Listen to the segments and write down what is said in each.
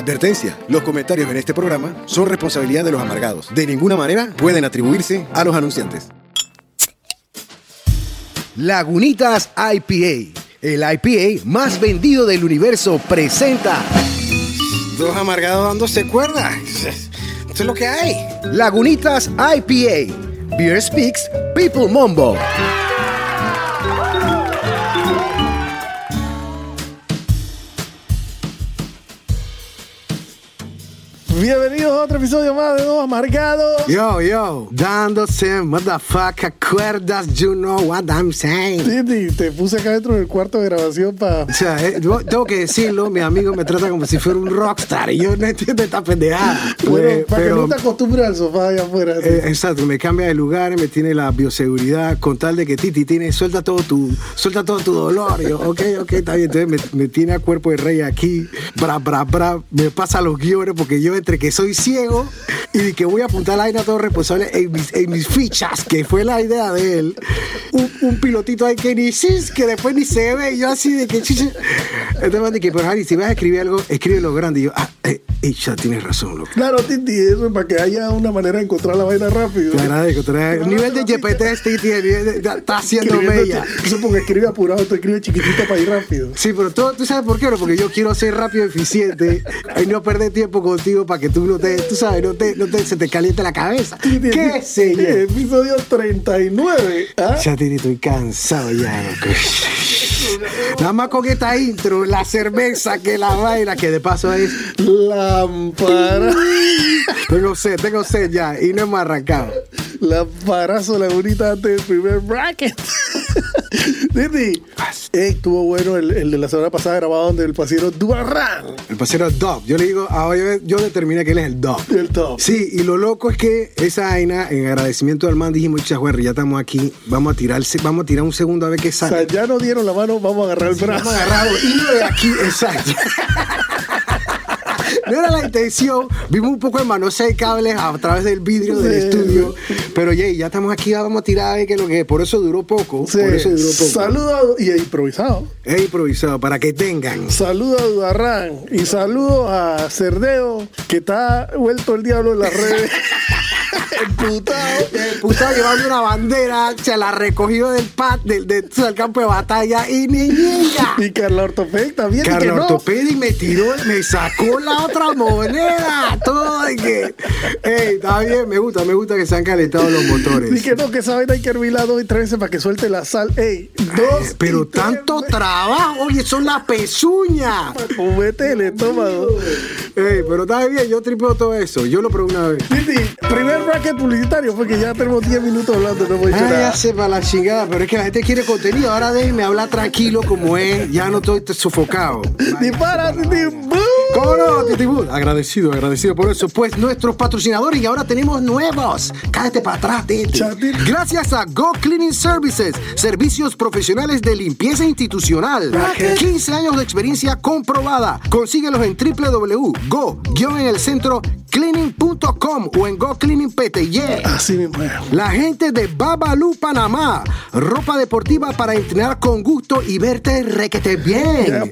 Advertencia, los comentarios en este programa son responsabilidad de los amargados. De ninguna manera pueden atribuirse a los anunciantes. Lagunitas IPA, el IPA más vendido del universo, presenta Dos amargados dándose cuerda. Esto es lo que hay. Lagunitas IPA, Beer Speaks, People Mombo. Bienvenidos a otro episodio más de Dos Amargados. Yo, yo, dándose motherfucker cuerdas, you know what I'm saying. Titi, te puse acá dentro del cuarto de grabación para. O sea, eh, yo tengo que decirlo, mi amigo me trata como si fuera un rockstar y yo no entiendo esta pendejada. Bueno, Eh, para que no te acostumbres al sofá allá afuera. Eh, exacto, me cambia de lugar, me tiene la bioseguridad, con tal de que Titi tiene, suelta todo tu, suelta todo tu dolor. Yo, ok, ok, está bien. Entonces me, me tiene a cuerpo de rey aquí, bra, bra, bra, me pasa los guiones porque yo entre que soy ciego y que voy a apuntar la vaina todo responsable en mis, en mis fichas, que fue la idea de él. Un, un pilotito ahí que ni sis, que después ni se ve, y yo así de que chiche. Entonces me dije, pero Harry, si vas a escribir algo, escríbelo grande. Y yo, ah, eh, eh, ya tienes razón, loco. Claro, Titi, eso es para que haya una manera de encontrar la vaina rápido. Agradezco, te agradezco. El nivel de GPT tiene, está haciendo mella. Eso porque escribe apurado, tú escribes chiquitito para ir rápido. Sí, pero tú, tú sabes por qué, ¿no? Porque yo quiero ser rápido y eficiente y no perder tiempo contigo para que tú no te, tú sabes, no te, no te, se te caliente la cabeza. ¿Qué sé yo? Episodio 39. ¿ah? Ya Titi, estoy cansado ya, loco. Nada más con esta intro, la cerveza que la vaina, que de paso es. Lámpara. Tengo sed, tengo sed ya, y no hemos arrancado. Lamparazo, la bonita antes del primer bracket. Titi, eh, estuvo bueno el, el de la semana pasada grabado donde el pasiero Duarran. El pasero Dub. Yo le digo, ahora yo, yo determiné que él es el Dub. El top. Sí, y lo loco es que esa vaina, en agradecimiento al man, dijimos, chajuerri, ya estamos aquí, vamos a tirarse, vamos a tirar un segundo a ver qué O sea, sale. ya nos dieron la mano, vamos a agarrar el brazo. Vamos a agarrarlo, y no de aquí, exacto. No era la intención, vimos un poco de manosea de cables a través del vidrio del estudio, pero Jay, ya estamos aquí, vamos a tirar a ver qué es lo que es. Por eso duró poco, Sí. por eso duró poco. Saludo a- y improvisado. Es improvisado, para que tengan. Saludo a Duarran y saludo a Cerdeo, que está vuelto el diablo en las redes. Emputado. El puto llevando una bandera, se la recogió del pat, del, del, del campo de batalla y ni llega. Y Carla Ortopedic también. Carlos no. Ortopedic me tiró, me sacó la otra moneda. Todo y que. Ey, está bien, me gusta, me gusta que se han calentado los motores. Y que no, que esa vaina hay que hervirla dos y tres veces para que suelte la sal. Ey, dos. Pero tres tanto trabajo, oye, son las pezuñas. Fumete el estómago. Ey, pero está bien, yo tripeo todo eso. Yo lo probé una vez. Titi, primer bracket publicitario porque ya tenemos 10 minutos hablando, no hemos dicho Ay, ya nada. se va la chingada, pero es que la gente quiere contenido. Ahora déjenme hablar tranquilo como es. Ya no estoy sofocado. Dispara, Titi. ¿Cómo no, Titi Boo? Agradecido, agradecido por eso. Pues nuestros patrocinadores y ahora tenemos nuevos. Cállate para atrás, Titi. Gracias a Go Cleaning Services, servicios profesionales de limpieza institucional. 15 años de experiencia comprobada. Consíguelos en www.go-en-el-centro cleaning.com o en Go Cleaning PTY. Así mismo. La gente de Babalu Panamá. Ropa deportiva para entrenar con gusto y verte requete bien.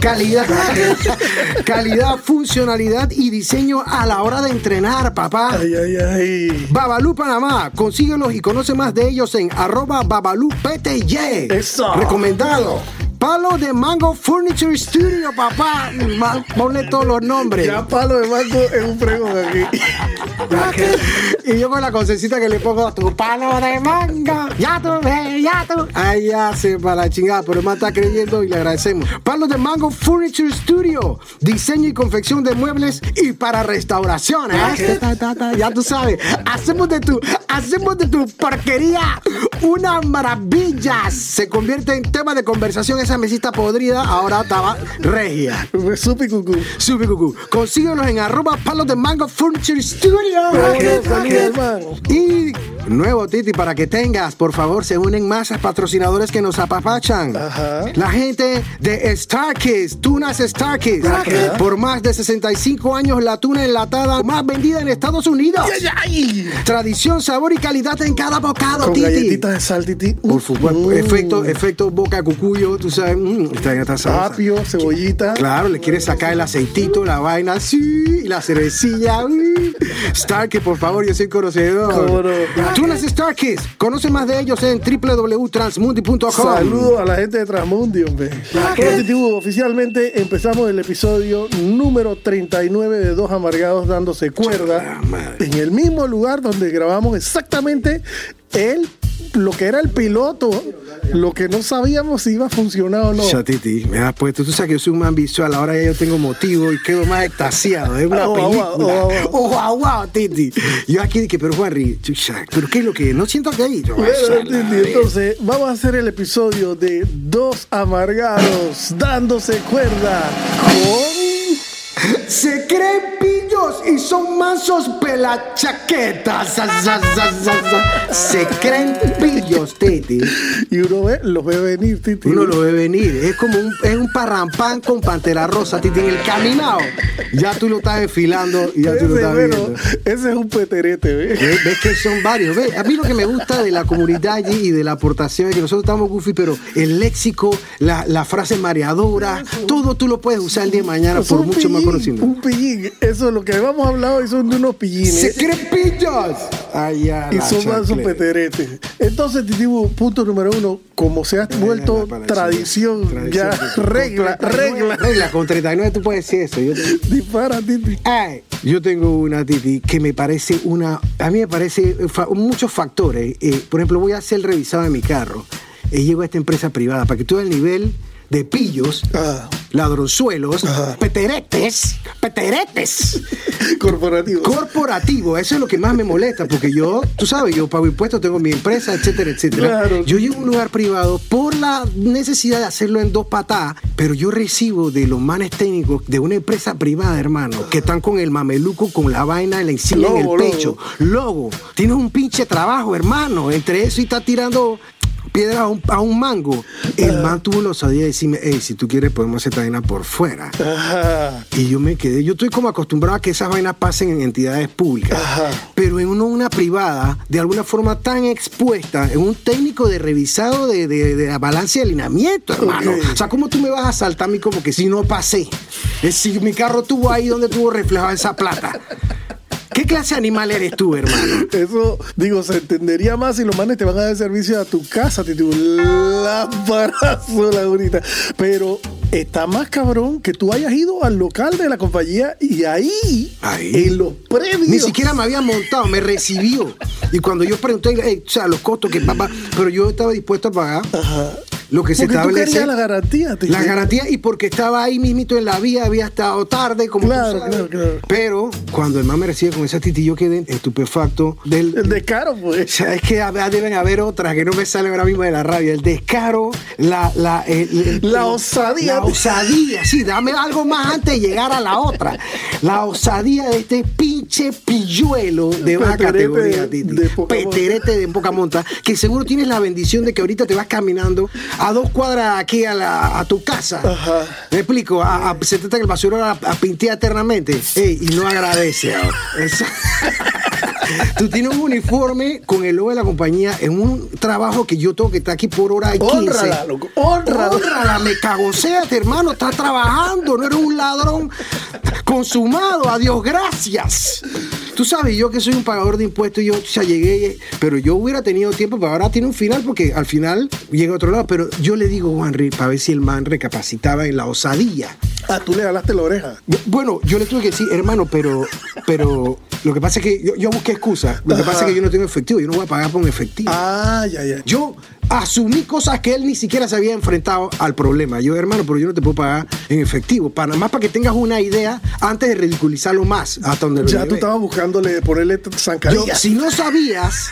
Calidad, calidad, funcionalidad y diseño a la hora de entrenar, papá. Ay, ay, ay. Babalú Panamá. Consíguelos y conoce más de ellos en arroba Babalú PTY. Eso. Recomendado. Palo de Mango Furniture Studio, papá. Ponle todos los nombres. Ya palo de mango es un fregón aquí. Y yo con la concecita que le pongo tu palo de mango. Ya tú ves, ya tú. Ahí ya se para la chingada, pero el man está creyendo y le agradecemos. Palo de Mango Furniture Studio. Diseño y confección de muebles y para. ¿eh? Ta, ta, Ya tú sabes. Hacemos de tu, hacemos de tu porquería una maravilla. Se convierte en tema de conversación esa mesita podrida. Ahora estaba regia. Supi cucú. Supi cucú. Consíguenos en arroba palos de mango furniture studio. Y Nuevo, Titi, para que tengas, por favor, se unen más patrocinadores que nos apapachan. Ajá. La gente de Starkist, Tunas Starkist. Ajá. Por más de 65 años, la tuna enlatada más vendida en Estados Unidos. ¡Ay, ay! Tradición, sabor y calidad en cada bocado, Con Titi. galletitas de sal, Titi. Por supuesto, Mm. efecto, efecto boca cucuyo, tú sabes, mm, está sabrosa. Apio, cebollita. Claro, le quieres sacar el aceitito, la vaina, sí, y la cervecilla. mm. Starkey, por favor, yo soy conocedor. No. Tunas Starkeys, conoce más de ellos en www.transmundi.com. Saludos a la gente de Transmundi, hombre. Titibu, oficialmente empezamos el episodio número 39 de Dos Amargados dándose cuerda. En el mismo lugar donde grabamos exactamente el, lo que era el piloto, lo que no sabíamos si iba a funcionar o no. Chatiti, me has puesto, tú sabes que yo soy un man visual, ahora ya yo tengo motivo y quedo más extasiado. Es una Oh, película. oh, wow. Oh, wow, wow, Titi. Yo aquí dije, pero Juanri, ¿pero qué es lo que? No siento que hay. Yo, Bueno, "Esa la Titi, verga". entonces vamos a hacer el episodio de Dos Amargados dándose cuerda con... Se creen y son mansos pelachaquetas. Se creen pillos, Titi. Y uno ve, los ve venir, Titi. Uno lo ve venir. Es como un, es un parrampán con pantera rosa, Titi. En el caminado, ya tú lo estás enfilando y ya tú lo Ese, estás bueno, viendo. ese es un peterete, ¿ves? ¿Ves? ¿Ves que son varios? ¿Ves? A mí lo que me gusta de la comunidad allí y de la aportación es que nosotros estamos goofy, pero el léxico, la, la frase mareadora, todo tú lo puedes usar el día de mañana por mucho más conocimiento. Un pillín. Eso es lo que hemos hablado y son de unos pillines. ¡Se creen pillos! Ay, ya, y son chancleta. peteretes. Entonces, Titibu, punto número uno, como se ha vuelto tradición, tradición, ya regla, Con 39, regla. Regla, con 39 tú puedes decir eso. Yo, te- Dispara, Titi. Ay, yo tengo una Titi que me parece una. A mí me parece fa- muchos factores. Eh, por ejemplo, voy a hacer el revisado de mi carro. Eh, llego a esta empresa privada para que tú el nivel de pillos, Ah, ladronzuelos, peteretes, peteretes, corporativo. corporativo. Eso es lo que más me molesta, porque yo, tú sabes, yo pago impuestos, tengo mi empresa, etcétera, etcétera. Claro. Yo llego a un lugar privado por la necesidad de hacerlo en dos patadas, pero yo recibo de los manes técnicos de una empresa privada, hermano, que están con el mameluco, con la vaina en la insignia en el Logo, pecho. Logo. Tienes un pinche trabajo, hermano. Entre eso y está tirando piedras a un, a un mango. El man tuvo la osadía de decirme, hey, si tú quieres podemos hacer esta vaina por fuera. Ajá. Y yo me quedé, yo estoy como acostumbrado a que esas vainas pasen en entidades públicas, Ajá. pero en uno, una privada, de alguna forma tan expuesta, en un técnico de revisado de, de, de la balanza de alineamiento, hermano. O sea, ¿cómo tú me vas a saltar a mí como que si no pasé? Es si mi carro tuvo ahí donde tuvo reflejada esa plata. ¿Qué clase de animal eres tú, hermano? Eso, digo, se entendería más si los manes te van a dar servicio a tu casa, Titibu. Lámparazo, la bonita. Pero está más cabrón que tú hayas ido al local de la compañía y ahí, Ahí. en los premios. Ni siquiera me había montado, me recibió. Y cuando yo pregunté, "Ey, o sea, los costos que papá, pero yo estaba dispuesto a pagar Ajá. Lo que se Porque tú establece. querías la garantía. La garantía y porque estaba ahí mismito en la vía, había estado tarde, como tú Claro, sabes. claro, claro. Pero cuando el man me recibe con esa titi, yo quedé estupefacto del... El descaro, o pues. sea, es que deben haber otras que no me salen ahora mismo de la rabia. El descaro, la... La, el- el- La osadía. La osadía, sí, dame algo más antes de llegar a la otra. La osadía de este pinche pilluelo de baja categoría, de- Titi. de monta. Peterete de poca monta, que seguro tienes la bendición de que ahorita te vas caminando a dos cuadras aquí a, la, a tu casa. Ajá. Me explico, a, a- se trata que el basurero a, a pintear eternamente Ey, y no agradece ahora. Eso- Tú tienes un uniforme con el logo de la compañía en un trabajo que yo tengo que estar aquí por hora y 15. Honrala, loco. Honrala. Honrala, me cagoseate, hermano. Estás trabajando, no eres un ladrón consumado. Adiós, gracias. Tú sabes, yo que soy un pagador de impuestos, yo ya llegué, pero yo hubiera tenido tiempo, pero ahora tiene un final porque al final llega a otro lado. Pero yo le digo, Juanri, para ver si el man recapacitaba en la osadía. Ah, tú le jalaste la oreja. Bueno, yo le tuve que decir, hermano, pero, pero lo que pasa es que yo, yo busqué excusa. Lo que Ajá. pasa es que yo no tengo efectivo, yo no voy a pagar por un efectivo. Ah, ya, ya. Yo asumí cosas que él ni siquiera se había enfrentado al problema. Yo, hermano, pero yo no te puedo pagar en efectivo. Para nada más para que tengas una idea antes de ridiculizarlo más hasta donde lo Ya tú estabas buscándole ponerle Yo, zancadillas. si no sabías,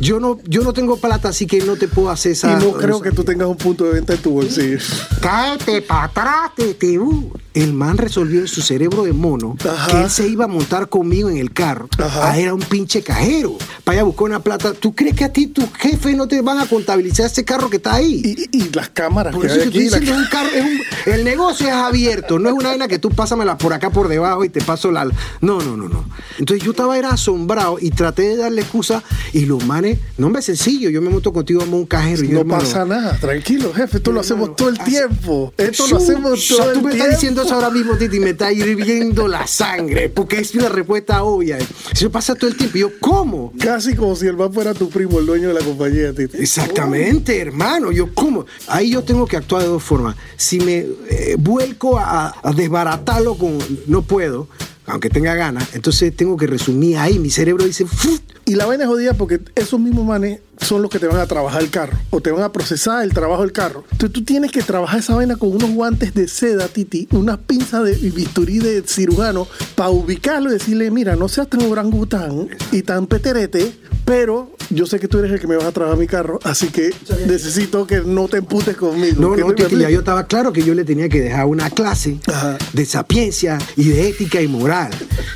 yo no, yo no tengo plata, así que no te puedo hacer y esa. no creo que tú tengas un punto de venta en tu bolsillo. Cáete para atrás, uh. El man resolvió en su cerebro de mono Ajá. que él se iba a montar conmigo en el carro. Ajá. Ah, era un pinche cajero. Para allá buscar una plata. ¿Tú crees que a ti tus jefes no te van a contabilizar ese carro que está ahí? Y, las cámaras Por que eso hay estoy aquí. la- diciendo, es un carro, es un- el negocio es abierto, no es una vaina que tú pásamela por acá por debajo y te paso la. No, no, no, no. Entonces yo estaba era asombrado y traté de darle excusa y los manes, no me sencillo, yo me monto contigo a un cajero y yo, no hermano, pasa nada, tranquilo, jefe. Esto lo hacemos todo el tiempo. Esto Su- lo hacemos todo el Tú me tiempo. estás diciendo ahora mismo, Titi, me está hirviendo la sangre, porque es una respuesta obvia. Eso pasa todo el tiempo. Y yo, ¿cómo? Casi como si el man fuera tu primo, el dueño de la compañía, Titi. Exactamente, hermano. Yo, ¿cómo? Ahí yo tengo que actuar de dos formas. Si me eh, vuelco a, a desbaratarlo con. No puedo, aunque tenga ganas. Entonces tengo que resumir ahí. Mi cerebro dice. "Fuf". Y la vaina es jodida porque esos mismos manes son los que te van a trabajar el carro o te van a procesar el trabajo del carro. Entonces tú tienes que trabajar esa vaina con unos guantes de seda, Titi, unas pinzas de bisturí de cirujano para ubicarlo y decirle, mira, no seas tan orangután y tan peterete, pero yo sé que tú eres el que me vas a trabajar mi carro, así que necesito que no te emputes conmigo. No, Que no, me Titi, ya yo estaba claro que yo le tenía que dejar una clase Ajá. de sapiencia y de ética y moral.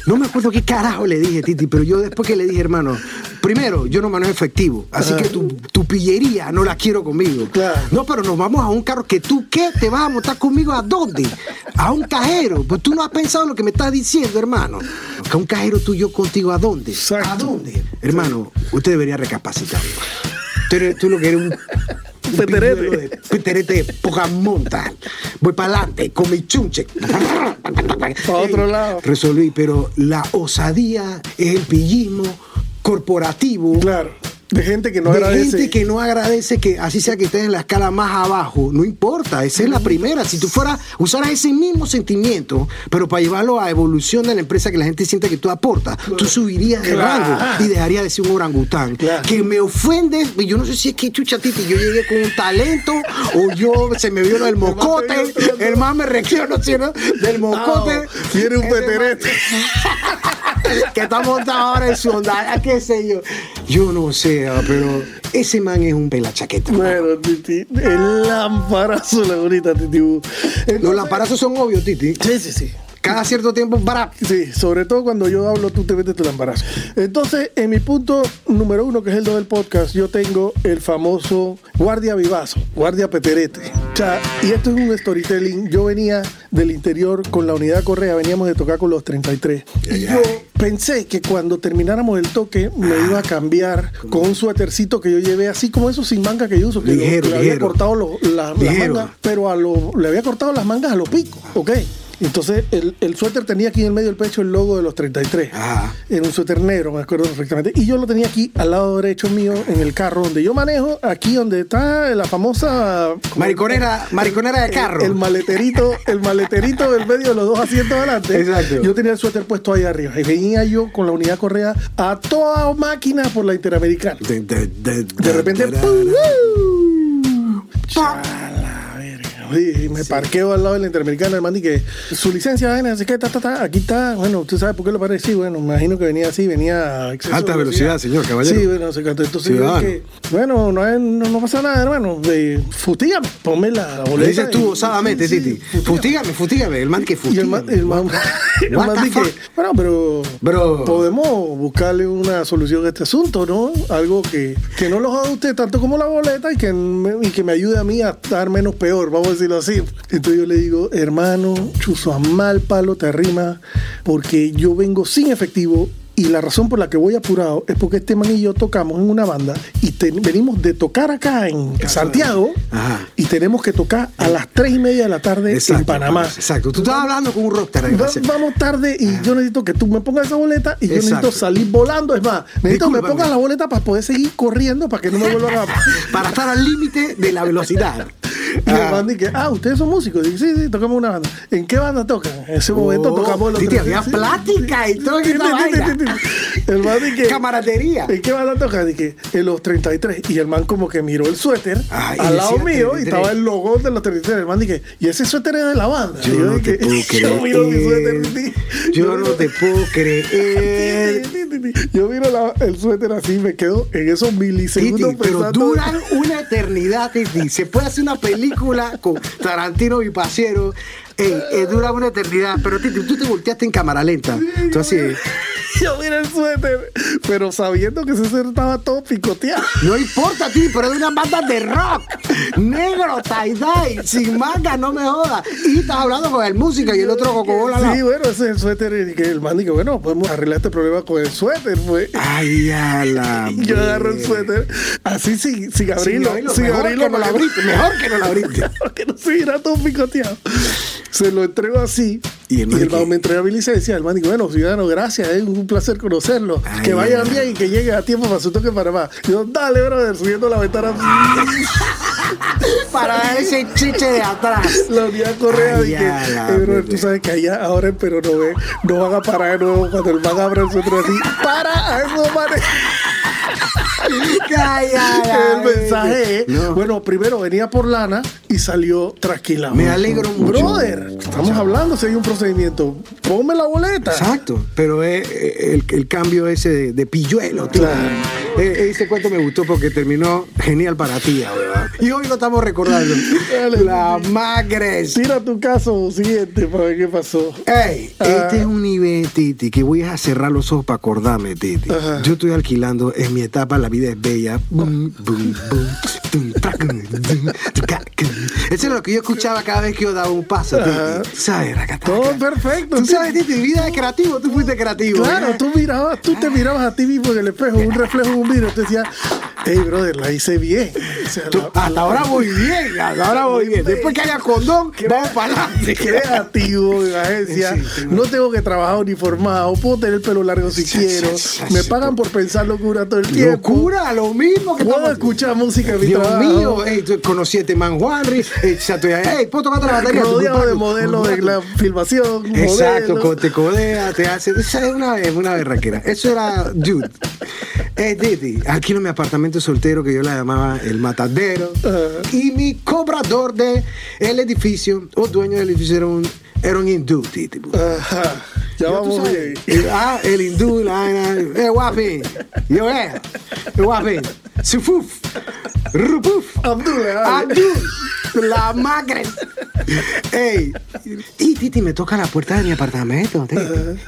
No me acuerdo qué carajo le dije, Titi, pero yo después que le dije, hermano, primero, yo no manejo efectivo, así Que tu, tu pillería no la quiero conmigo. Claro. No, pero nos vamos a un carro que tú, ¿qué? ¿Te vas a montar conmigo a dónde? A un cajero. Pues tú no has pensado lo que me estás diciendo, hermano. Que un cajero tú y yo contigo, ¿a dónde? Exacto. ¿A dónde? Hermano, usted debería recapacitar. Tú, eres- tú lo que eres un... un Peterete. Peterete de poca monta. Voy para adelante con mi chunche. Pa' otro lado. Resolví, pero la osadía es el pillismo corporativo. Claro, de gente que no de agradece. gente que no agradece que así sea que estés en la escala más abajo, no importa, esa es la primera. Si tú fueras, usaras ese mismo sentimiento, pero para llevarlo a evolución de la empresa que la gente siente que tú aportas, tú subirías de Claro. rango y dejarías de ser un orangután. Claro. Que me ofende, yo no sé si es que chucha titi, yo llegué con un talento o yo se me vio del mocote, el más me requiero, no del mocote. Ah, tiene un peterete. que está montado ahora en su onda, qué sé yo. Yo no sé, pero ese man es un pelachaqueta. Bueno, Titi, el lamparazo, la bonita Titi. Los lamparazos son obvios, Titi. Sí, sí, sí. Cada cierto tiempo, para. Sí, sobre todo cuando yo hablo, tú te metes tu lamparazo. Entonces, en mi punto número uno, que es el do del podcast, yo tengo el famoso guardia vivazo, guardia peterete. O sea, y esto es un storytelling. Yo venía del interior con la unidad Correa, veníamos de tocar con los 33. Y yo pensé que cuando termináramos el toque me iba a cambiar con un suétercito que yo llevé, así como esos sin manga que yo uso, que, lo- Ligero, que le había cortado lo- la- las mangas, pero a lo, le había cortado las mangas a los picos, ¿ok? Entonces el, el suéter tenía aquí en el medio del pecho el logo de los 33. Ajá. Era un suéter negro, me acuerdo perfectamente. Y yo lo tenía aquí al lado derecho mío en el carro donde yo manejo, aquí donde está la famosa... Mariconera, mariconera de carro. El maleterito, el maleterito del medio de los dos asientos adelante. Exacto. Yo tenía el suéter puesto ahí arriba. Y venía yo con la unidad correa a toda máquina por la Interamericana. de, repente, de- ¡pum! Y me parqueo al lado de la Interamericana, hermano, y que su licencia, vaina, así que, ta, ta, ta, aquí está. Bueno, usted sabe por qué lo parece. Sí, bueno, me imagino que venía así, venía a Alta velocidad, señor caballero. Sí, bueno, cuánto. Entonces, yo bueno, no, es- no, no pasa nada, hermano. Eh, fustígame, ponme la, la Le boleta. dices tú osadamente, sí, sí, Titi. fustígame. Fustígame, fustígame. El man que Y fustiga. el man, el man, el fuck? bueno, pero Bro. podemos buscarle una solución a este asunto, ¿no? Algo que, que no lo joda usted tanto como la boleta y que, me, y que me ayude a mí a estar menos peor, vamos a decirlo así. Entonces yo le digo, hermano, chuzo a mal palo te arrima, porque yo vengo sin efectivo. Y la razón por la que voy apurado es porque este man y yo tocamos en una banda y te- venimos de tocar acá en Santiago Ajá. y tenemos que tocar a las tres y media de la tarde Exacto, en Panamá. Exacto. Tú estabas hablando con un rockstar. Va- vamos tarde y yo necesito que tú me pongas esa boleta y yo Exacto. necesito salir volando. Es más, necesito que me pongas la boleta para poder seguir corriendo para que no me vuelvan a. Para estar al límite de la velocidad. Y el Ah. man dice, ah, ustedes son músicos. Dice, sí, sí, tocamos una banda. ¿En qué banda tocan? En ese momento Oh, tocamos los tres. había plática y todo El man dice, Camaradería. ¿En qué banda toca? Dije, en los 33. Y el man como que miró el suéter y al lado mío 33. y estaba el logo de los 33. El man dije, ¿y ese suéter es de la banda? Yo Y no te dije, puedo yo miro mi suéter. creer. Yo no te puedo creer. Yo miro la- el suéter así y me quedo en esos milisegundos Titi, pero duran una eternidad, Titi. Se puede hacer una película con Tarantino y Pasiero Ey, eh, dura una eternidad, pero Titi, tú te volteaste en cámara lenta. Tú así, Yo mira el suéter, pero sabiendo que ese suéter estaba todo picoteado. no importa, Titi, pero es de una banda de rock. Negro, tie-dye, sin manga, no me jodas. Y estás hablando con el músico y el otro cocobola. Sí, bueno, ese es el suéter y que el man dice, bueno, podemos arreglar este problema con el suéter, pues. Ay, a la. Yo agarro el suéter, así sin, sin Sin abrirlo, sin mejor abrirlo, que no lo que- abriste, mejor que no lo abriste. Porque no se todo picoteado. Se lo entrego así. Y Y el man me entregó mi licencia. El man dijo, bueno, ciudadano, gracias, es un placer conocerlo. Ay, que vayan ay. bien y que llegue a tiempo para su toque en Panamá. Yo, dale, brother, subiendo la ventana. Para ese chiche de atrás. La unidad correa dije, "Eh, brother, tú sabes que allá ahora en Perú no ve, no van a parar de nuevo cuando el man abra el suéter así. Para a esos manes. Ay, ay, ay, El mensaje es, No. bueno, primero venía por lana y salió trasquilado. Me alegro mucho. Brother, estamos hablando si hay un procedimiento. Ponme la boleta. Exacto, pero es eh, el, el cambio ese de, de pilluelo, tío. Claro. Eh, ese cuento me gustó porque terminó genial para ti, ¿verdad? Y hoy lo estamos recordando. La magres. Tira tu caso siguiente para ver qué pasó. Ey, Ah. este es un nivel, Titi, que voy a cerrar los ojos para acordarme, Titi. Ajá. Yo estoy alquilando, en mi etapa la vida es bella. Eso es lo que yo escuchaba cada vez que yo daba un paso. Titi. ¿Sabes? Todo perfecto. Tú sabes, Titi, vida es creativo, tú fuiste creativo. Claro, ¿eh? tú mirabas, tú te mirabas a ti mismo en el espejo, un reflejo un vidrio, te decías, hey brother, la hice bien. O sea, Tú- la- hasta ahora voy bien, hasta ahora voy bien. Después que haya condón, vamos para adelante. creativo en la agencia, Sí, tengo- no tengo que trabajar uniformado, puedo tener el pelo largo si Sí, quiero, sí, me pagan por pensar locura todo el tiempo. Locura, lo mismo que Puedo estamos- escuchar música en mi Dios trabajo. mío, ey, tú conocí a este man Juanri, ey, ya estoy ahí, ey, ¿puedo tocarte la batería? rodeado de modelos de la filmación. Exacto, te codea, te hace. Esa es una, una berraquera. Eso era dude. Eh, Titi, alquilo mi apartamento soltero que yo la llamaba el matadero. Y mi cobrador de el edificio, o dueño del edificio, era un, era un hindú, Titi. Ajá, ya Yo, vamos sabes, bien. el- ah, el hindú, la vaina. Eh, guapi. Yo, eh. Guapi. Sufuf. Rupuf. Abdul, dale. Abdul. La magre. Ey. Y Titi me toca la puerta de mi apartamento. Titi.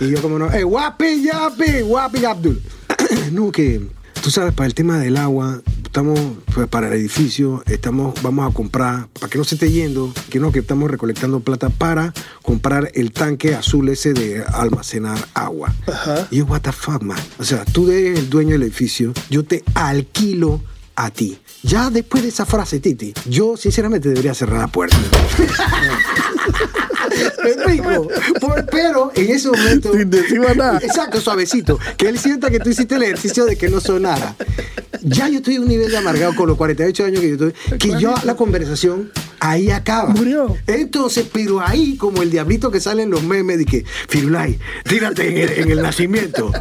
Y yo, como no. Ey, guapi, yapi. Guapi, Abdul. no, que. Tú sabes, para el tema del agua, estamos, pues, para el edificio, estamos, vamos a comprar, para que no se esté yendo, que no, que estamos recolectando plata para comprar el tanque azul ese de almacenar agua. Ajá. Y yo, what the fuck, man. O sea, tú eres el dueño del edificio, yo te alquilo a ti. Ya después de esa frase, Titi, yo sinceramente debería cerrar la puerta. ¿Me explico? Por- pero en ese momento. Sin decir nada. Exacto, suavecito. Que él sienta que tú hiciste el ejercicio de que no sonara. Ya yo estoy a un nivel de amargado con los 48 años que yo estoy. Que yo la conversación ahí acaba. Murió. Entonces, pero ahí, como el diablito que sale en los memes de que, Firulay, tírate en el, en el nacimiento.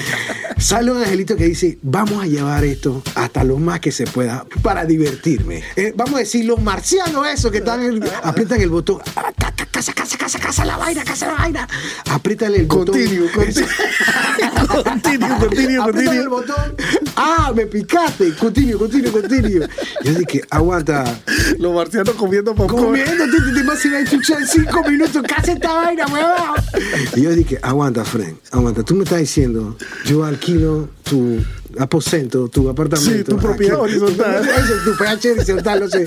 sale un angelito que dice, vamos a llevar esto hasta lo más que se pueda para divertirme. Eh, vamos a decir, los marcianos esos que están, en- aprietan el botón. Casa, casa, casa, casa la vaina, casa la vaina. Apriétale el botón. Continue, continue. Continue, continue, Apriétale el continue. botón. Ah, me picaste. Continue, continue, continue. Yo dije, aguanta. Los marcianos comiendo popcorn. Comiendo, te, vas a ir a chuchar en cinco minutos. ¿Qué hace esta vaina, huevón? Y yo dije, aguanta, Fred, aguanta. Tú me estás diciendo, yo alquilo tu aposento, tu apartamento. Sí, tu propiedad horizontal. Eso, tu PH horizontal, no sé.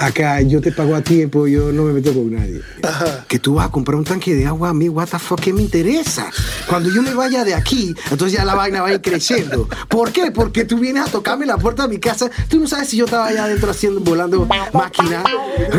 Acá yo te pago a tiempo, yo no me meto con nadie. Ajá. Que tú vas a comprar un tanque de agua a mí, what the fuck, ¿qué me interesa? Cuando yo me vaya de aquí, entonces ya la vaina va a ir creciendo. ¿Por qué? Porque tú vienes a tocarme la puerta de mi casa, tú no sabes si yo estaba allá adentro haciendo, volando máquina,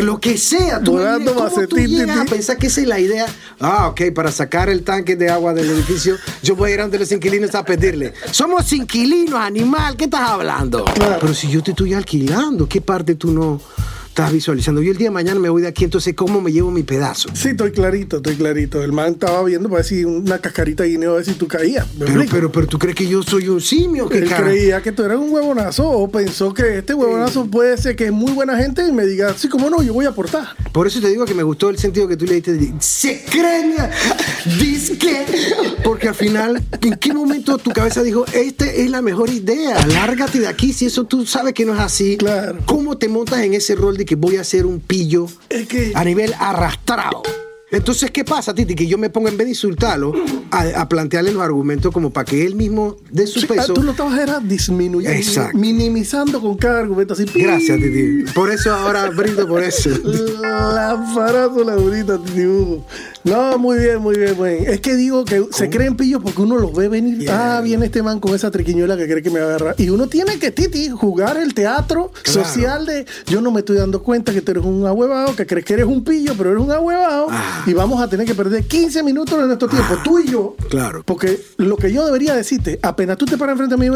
lo que sea. Tú, Volando ¿cómo tú macetín, llegas a pensar que esa es la idea? Ah, ok, para sacar el tanque de agua del edificio, yo voy a ir ante los inquilinos a pedirle. Somos inquilinos, animal, ¿qué estás hablando? Pero si yo te estoy alquilando, ¿qué parte tú no estás visualizando? Yo el día de mañana me voy de aquí, entonces ¿cómo me llevo mi pedazo? Sí, estoy clarito, estoy clarito. El man estaba viendo para si una cascarita de guineo, a ver si tú caías. ¿Me Pero, pero, pero tú crees que yo soy un simio, ¿qué Él cara? creía que tú eras un huevonazo o pensó que este huevonazo puede ser que es muy buena gente y me diga, sí, cómo no, yo voy a aportar. Por eso te digo que me gustó el sentido que tú le diste. de, Se creen, disque. Porque al final, ¿en qué momento tu cabeza dijo, esta es la mejor idea? Lárgate de aquí si eso tú sabes que no es así. Claro. ¿Cómo te montas en ese rol de que voy a hacer un pillo Es que- a nivel arrastrado. Entonces, ¿qué pasa, Titi? Que yo me pongo en vez de insultarlo a, a plantearle los argumentos como para que él mismo dé su Sí, ah, peso. tú lo estabas era disminuyendo, Exacto. minimizando con cada argumento así. Gracias, Titi. Por eso ahora brindo por eso. La farándula bonita, Titi Hugo. No, muy bien, muy bien, muy bien. Es que digo que se creen pillos porque uno los ve venir. Yeah. Ah, viene este man con esa triquiñuela que cree que me va a agarrar. Y uno tiene que, Titi, jugar el teatro Claro. social de yo no me estoy dando cuenta que tú eres un ahuevado, que crees que eres un pillo, pero eres un ahuevado. Ah. Y vamos a tener que perder 15 minutos de nuestro tiempo, tú y yo. Claro. Porque lo que yo debería decirte, apenas tú te paras enfrente a mí,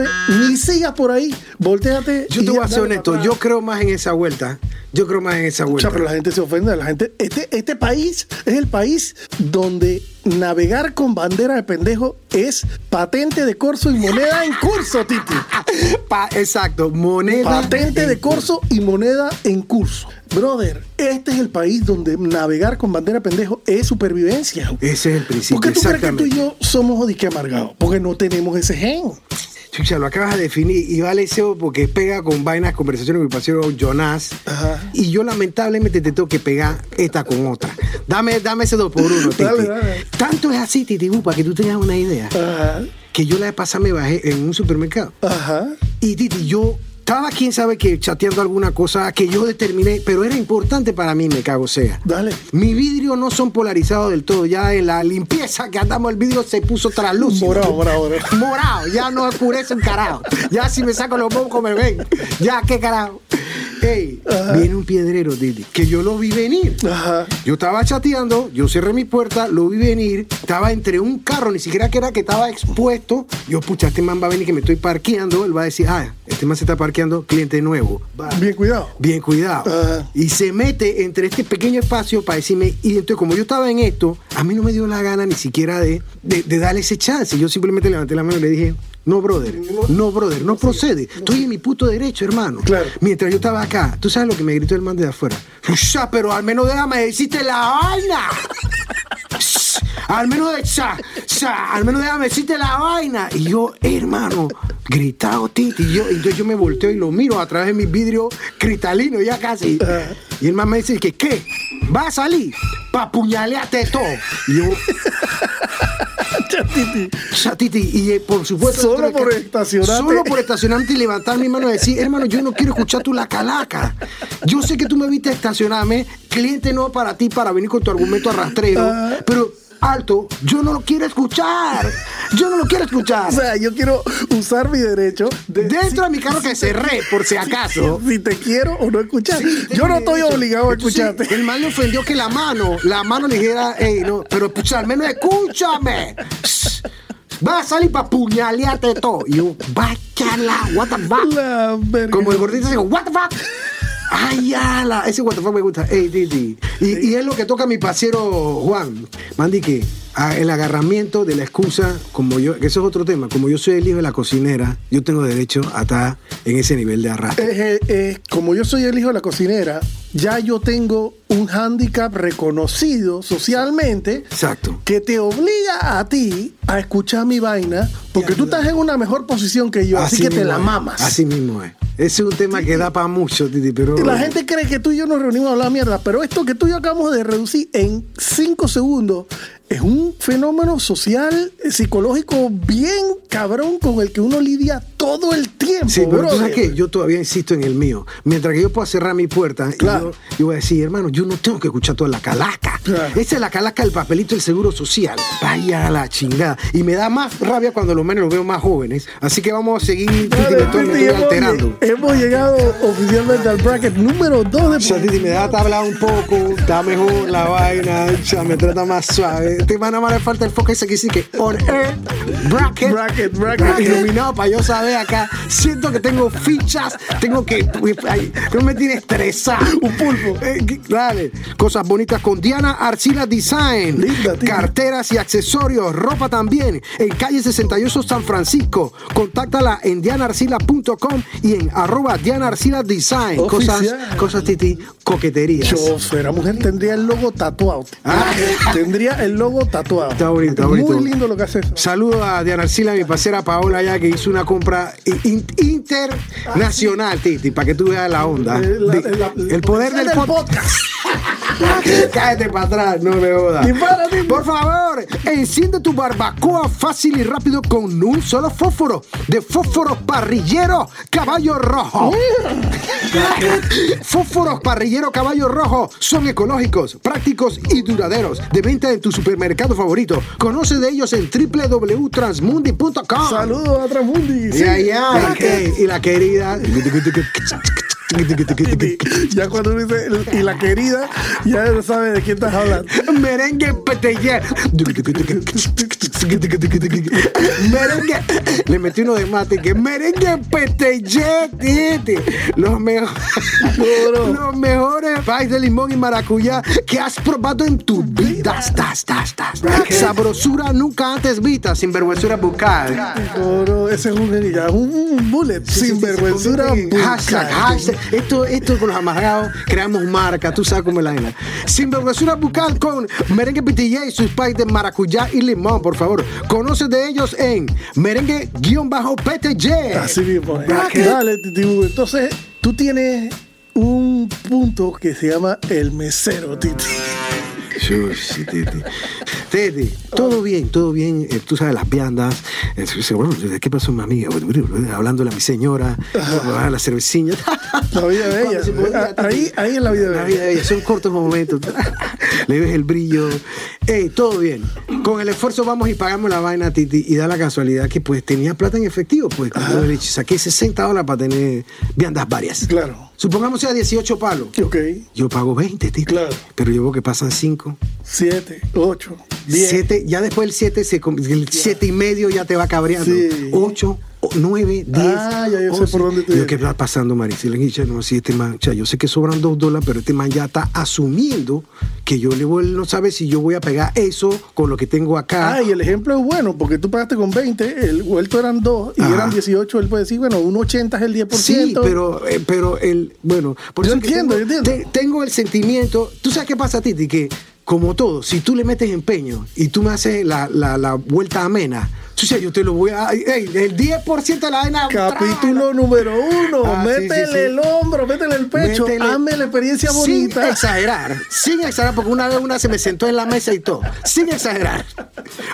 ni sigas por ahí, volteate. Yo te voy a ser honesto. Yo creo más en esa vuelta. Yo creo más en esa O vuelta. sea, pero la gente se ofende, la gente. Este, este país es el país donde navegar con bandera de pendejo es patente de corso y moneda en curso, Titi. Pa- exacto. Moneda. Patente de corso y moneda en curso. Brother, este es el país donde navegar con bandera de pendejo es supervivencia. Ese es el principio. ¿Por qué tú crees que tú y yo somos disque amargados? Porque no tenemos ese gen. Chucha, lo acabas de definir y vale SEO porque pega con vainas, conversaciones con mi parcero Jonas. Ajá. Y yo lamentablemente te tengo que pegar esta con otra. Dame, dame ese dos por uno, Titi. Dale, dale. Tanto es así, Titi, para que tú tengas una idea. Ajá. Que yo la vez pasada me bajé en un supermercado. Ajá. Y Titi, yo estaba, quién sabe que chateando alguna cosa que yo determiné, pero era importante para mí, me cago sea. Dale. Mi vidrio no son polarizados del todo. Ya en la limpieza que andamos, el vidrio se puso translúcido. Morado, morado, morado. Morado, ya no oscurece un carajo. Ya si me saco los mocos me ven. Ya, qué carajo. Ey, viene un piedrero, Titi, que yo lo vi venir. Ajá. Yo estaba chateando, yo cerré mi puerta, lo vi venir, estaba entre un carro, ni siquiera que era que estaba expuesto. Yo, pucha, este man va a venir que me estoy parqueando. Él va a decir, ah, este man se está parqueando, cliente nuevo. Va. Bien cuidado. Bien cuidado. Ajá. Y se mete entre este pequeño espacio para decirme, y entonces como yo estaba en esto, a mí no me dio la gana ni siquiera de, de, de darle ese chance. Yo simplemente levanté la mano y le dije, no, brother, no, brother, no procede. Estoy en mi puto derecho, hermano. Claro. Mientras yo estaba acá, ¿tú sabes lo que me gritó el man de afuera? Ya, pero al menos déjame decirte la vaina. Al menos, de, cha, cha, al menos déjame decirte la vaina. Y yo, hermano, gritado, Titi. Y yo, entonces yo me volteo y lo miro a través de mi vidrio cristalino, ya casi. Y el man me dice que, ¿qué? ¿Va a salir? Pa' puñalearte todo. Y yo, Ya, Titi. ya, Titi, y eh, por supuesto. Solo tuve que- por estacionarte. Solo por estacionarte y levantar mi mano y decir, hermano, yo no quiero escuchar tu la calaca. Yo sé que tú me viste estacionarme, cliente no para ti, para venir con tu argumento arrastrero, Ah. pero alto, yo no lo quiero escuchar. Yo no lo quiero escuchar. O sea, yo quiero usar mi derecho de Dentro de mi carro que cerré, por si acaso. si te quiero o no escuchar. Yo no estoy obligado a escucharte. el mal le ofendió que la mano, la mano le dijera, hey, no, pero pucha, al menos escúchame. Va a salir para puñalearte todo. Y yo, la what the fuck. Como el gordito dice, what the fuck. Ay, ya, la- ese fuck me gusta. Ey, Titi. Y, y es lo que toca mi pasero Juan. Mandi que ah, el agarramiento de la excusa, como yo, que eso es otro tema, como yo soy el hijo de la cocinera, yo tengo derecho a estar en ese nivel de arrastre. Eh, eh, eh, como yo soy el hijo de la cocinera, ya yo tengo un hándicap reconocido socialmente Exacto. que te obliga a ti a escuchar mi vaina porque tú estás en una mejor posición que yo, así, que te la es. mamas. Así mismo es. Ese es un tema que da para mucho, Titi, pero. La gente cree que tú y yo nos reunimos a hablar mierda, pero esto que tú y yo acabamos de reducir en cinco segundos es un fenómeno social, eh, psicológico bien cabrón con el que uno lidia todo el tiempo. Sí, pero tú sabes que yo todavía insisto en el mío. Mientras que yo pueda cerrar mi puerta, Claro. yo, yo voy a decir, hermano, yo no tengo que escuchar toda la calaca. Claro. Esa es la calaca del papelito del seguro social. Vaya la chingada. Y me da más rabia cuando los menos los veo más jóvenes. Así que vamos a seguir, Dale, Titi, hemos, alterando. hemos llegado oficialmente al bracket número 2 de O sea, Titi, me da hablar un poco, está mejor la vaina, o sea, me trata más suave. Este nada más le falta el foco ese que dice que on air, bracket, Bracket, bracket. iluminado para yo saber acá. Siento que tengo fichas, tengo que, ay, no me tiene estresado. Un pulpo. Eh, dale, cosas bonitas con Diana Arcila Design, Linda, carteras y accesorios, ropa también, en calle 68 San Francisco. Contáctala en dianarcila.com y en arroba Diana Arcila Design. Cosas, Oficial. cosas, Titi, coqueterías. Yo, fuera mujer, tendría el logo tatuado. Ah. Tendría el logo tatuado. Está bonito, está bonito. Muy lindo lo que haces. Saludo a Diana Arcila, mi pasera Paola, ya que hizo una compra in- internacional, Titi, para que tú veas la onda. Eh, la- Di- la- el poder del podcast. Cállate para atrás, no me jodas. Por favor, enciende tu barbacoa fácil y rápido con un solo fósforo. De fósforos parrillero caballo rojo. Fósforos parrillero caballo rojo son ecológicos, prácticos y duraderos. De venta en tu supermercado favorito. Conoce de ellos en www.transmundi.com. Saludos a Transmundi. sí. Ya. Ey, Y la querida. Ya cuando uno dice y la querida, ya no sabe de quién estás hablando. Merengue petellé. Merengue. Le metí uno de mate que merengue petellé. titi. Los, mejores los mejores pais de limón y maracuyá que has probado en tu vida. Tas, tas, tas. Sabrosura nunca antes vista, sin vergüenza bucal. No, no, ese es un, un, bullet sin vergüenzura. Hashtag, hashtag. Esto, esto con los amargados creamos marca, tú sabes cómo es la vaina. Sin vergüenza bucal con merengue pitillé y sus pais de maracuyá y limón, por favor. Conoce de ellos en merengue-ptj. Así mismo. Dale, Titi Bú. Entonces, tú tienes un punto que se llama el mesero, Titi. Shush, Titi ustedes? Todo bien, todo bien. Eh, tú sabes, las viandas. Eh, bueno, ¿qué pasó, mi amiga? Hablando a mi señora, a ah. ah, la cervecilla. La vida bella. Ah, ahí, ahí en la vida bella. La vida bella. Son cortos momentos. Le ves el brillo. Ey, todo bien. Con el esfuerzo vamos y pagamos la vaina, Titi. Y da la casualidad que pues tenía plata en efectivo. Pues le saqué 60 dólares para tener viandas varias. Claro. Supongamos sea 18 palos. Ok. Yo pago 20, Titi. Claro. Pero yo veo que pasan 5. 7, 8. Siete, ya después del 7, el 7 y medio ya te va cabreando. 8, 9, 10. Ah, ya yo sé por dónde te Yo, ¿qué va pasando, Maricela? No, así este man, cha, yo sé que sobran 2 dólares, pero este man ya está asumiendo que yo le voy, no sabe si yo voy a pegar eso con lo que tengo acá. Ah, y el ejemplo es bueno, porque tú pagaste con 20, el vuelto eran 2 y Ajá. eran 18, él puede decir, bueno, un 80 es el 10%. Sí, pero, eh, pero el, bueno, por yo eso entiendo, que tengo, yo entiendo. Te, tengo el sentimiento, tú sabes qué pasa, Titi, que como todo, si tú le metes empeño y tú me haces la, la, la vuelta amena, sabes, yo te lo voy a, ey, el 10% de la vaina. Capítulo número uno, Ah, métele sí, sí. el hombro, métele el pecho, Métele- hazme la experiencia Sin bonita. exagerar, sin exagerar, porque una vez una se me sentó en la mesa y todo, sin exagerar.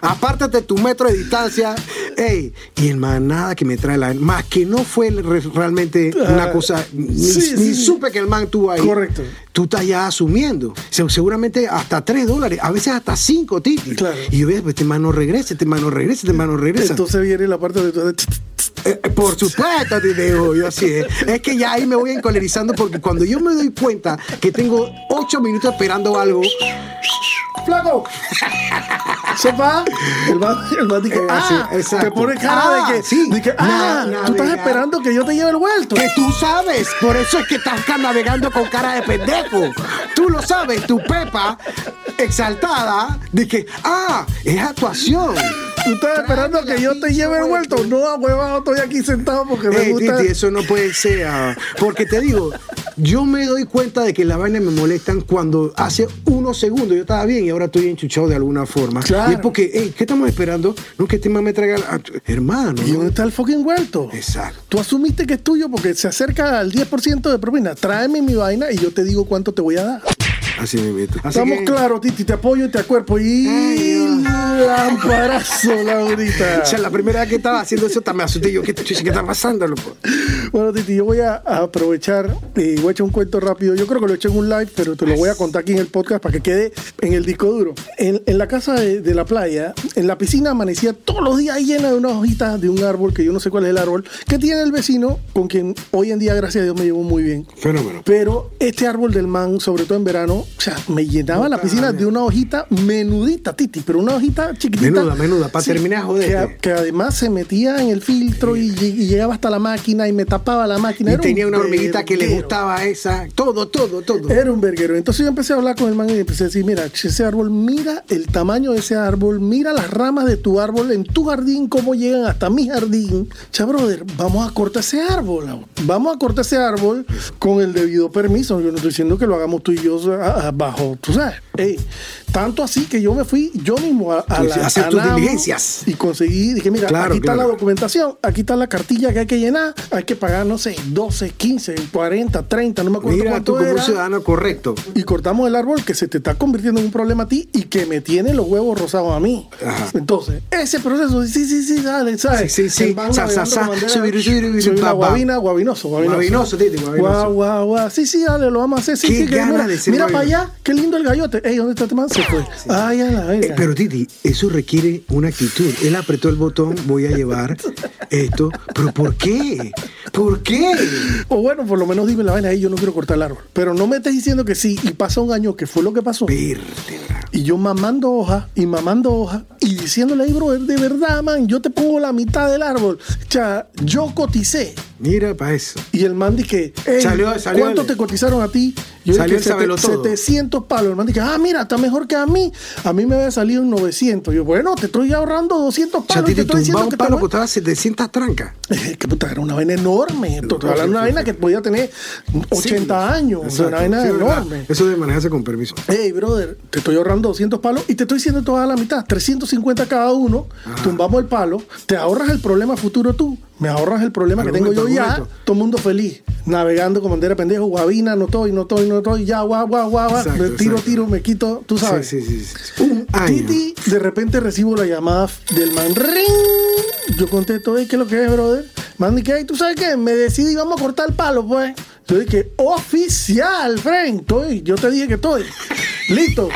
Apártate tu metro de distancia, ey, y el man nada que me trae la más que no fue re- realmente una Ah, cosa, ni, supe que el man tuvo ahí. Correcto. Tú estás ya asumiendo, Se- seguramente hasta 3 dólares, a veces hasta 5 titi. Claro. Y yo veo, este man no regresa, este man no regresa, este man no. Entonces viene la parte de... Eh, eh, por supuesto, te digo, yo así es. Es que ya ahí me voy encolerizando porque cuando yo me doy cuenta que tengo ocho minutos esperando algo, ¡Flaco! Sopa, el man, el man dice, Eh, ah, sí, te pone cara Ah, de que, sí. de que, ah, Na- tú estás esperando que yo te lleve el vuelto. que tú sabes, por eso es que estás navegando con cara de pendejo. Tú lo sabes, tu Pepa exaltada de que, ah, es actuación. Tú estás esperando que yo te lleve el vuelto. No, huevado, estoy aquí sentado porque me Ey, gusta. Titi, eso no puede ser. ah, Porque te digo, yo me doy cuenta de que las vainas me molestan cuando hace unos segundos yo estaba bien y ahora estoy enchuchado de alguna forma. Claro. Y es porque, hey, ¿qué estamos esperando? No que este man me traiga. la- Hermano. ¿Y dónde está el fucking vuelto? Exacto. Tú asumiste que es tuyo porque se acerca al 10% de propina. Tráeme mi vaina y yo te digo cuánto te voy a dar. Así me. Estamos claros, Titi, te apoyo y te acuerpo. Y lamparazo, Laurita. O sea, la primera vez que estaba haciendo eso, me asusté yo. ¿Qué, te- qué está pasando, loco? Bueno, Titi, yo voy a a aprovechar y voy a echar un cuento rápido. Yo creo que lo he hecho en un live, pero te lo voy a contar aquí en el podcast para que quede en el disco duro. En, en la casa de, de la playa, en la piscina amanecía todos los días llena de unas hojitas de un árbol, que yo no sé cuál es el árbol, que tiene el vecino, con quien hoy en día, gracias a Dios, me llevo muy bien. Fenómeno. Pero este árbol del man, sobre todo en verano, o sea, me llenaba la piscina de una hojita menudita, Titi, pero una hojita chiquitita. Menuda, menuda, pa' terminar, jodete. Que, además se metía en el filtro y, y llegaba hasta la máquina y me tapaba la máquina. Y Era tenía un una hormiguita que le gustaba esa. Todo, todo, todo. Era un verguero. Entonces yo empecé a hablar con el man y empecé a decir, mira, ese árbol, mira el tamaño de ese árbol, mira las ramas de tu árbol en tu jardín, cómo llegan hasta mi jardín. Cha, brother, vamos a cortar ese árbol. Vamos a cortar ese árbol con el debido permiso. Yo no estoy diciendo que lo hagamos tú y yo a- a- bajo, tú sabes. Tanto así que yo me fui yo mismo a, a la- a hacer a tus diligencias. Y conseguí, dije, mira, Claro, aquí está la documentación, aquí está la cartilla que hay que llenar, hay que pagar, no sé, 12, 15, 40, 30, no me acuerdo Mira tú cuánto como un era. ciudadano correcto. Y cortamos el árbol que se te está convirtiendo en un problema a ti y que me tiene los huevos rosados a mí. Ajá. Entonces, ese proceso, sí, sí, sí, dale, ¿sabes? Sí, sí, sí. Sa, sa, sa, con bandera- subir, subir, subir, una guabina, guabinoso, guabinoso. Guabinoso. Guau, guau, guau. Sí, sí, dale, lo vamos a hacer. Sí, sí, que mira, mira para allá, qué lindo el gallote. Ey, ¿dónde está este man? Se fue. Ay, a la verga. Eh, pero Titi, eso requiere una actitud. Él apretó el botón, voy a llevar esto. ¿Pero por qué? ¿Por qué? O bueno, por lo menos dime la vaina ahí, yo no quiero cortar el árbol. Pero no me estés diciendo que sí y pasa un año que fue lo que pasó. Vértebra. Y yo mamando hoja y mamando hoja y diciéndole ahí, bro, de verdad, man, yo te pongo la mitad del árbol. O sea, yo coticé. Mira para eso. Y el man dije, "Ey, Salió- salió ¿cuánto te cotizaron a ti? Yo Salió el sabelotodo. 700 palos. El man dije, ah, mira, está mejor que a mí. A mí me había salido en 900. Yo, bueno, te estoy ahorrando 200 O sea, palos. y te estoy diciendo tumbaba que un palo costaba 700 trancas. Que puta, era una vaina enorme. De una vaina que podía tener 80 años. O sea, una Exacto. vaina Sí, ¿verdad? enorme. Eso de manejarse con permiso. Hey, brother, te estoy ahorrando 200 palos y te estoy diciendo toda la mitad, 350 cada uno, tumbamos el palo, te ahorras el problema futuro tú, me ahorras el problema que tengo yo ya, todo el mundo feliz, navegando con bandera pendejo, guabina, no estoy, no estoy, no estoy, ya, guau, guau, guau, me tiro, tiro, me quito, tú sabes. Sí, sí, sí. sí. Un año. Titi, de repente recibo la llamada del man. ring. Yo contesto, "Ey, ¿qué es lo que es, brother? Man, "Ey, ¿tú sabes qué? Me decidí, vamos a cortar el palo, pues. Yo dije, oficial, friend. Estoy, yo te dije que estoy. Listo.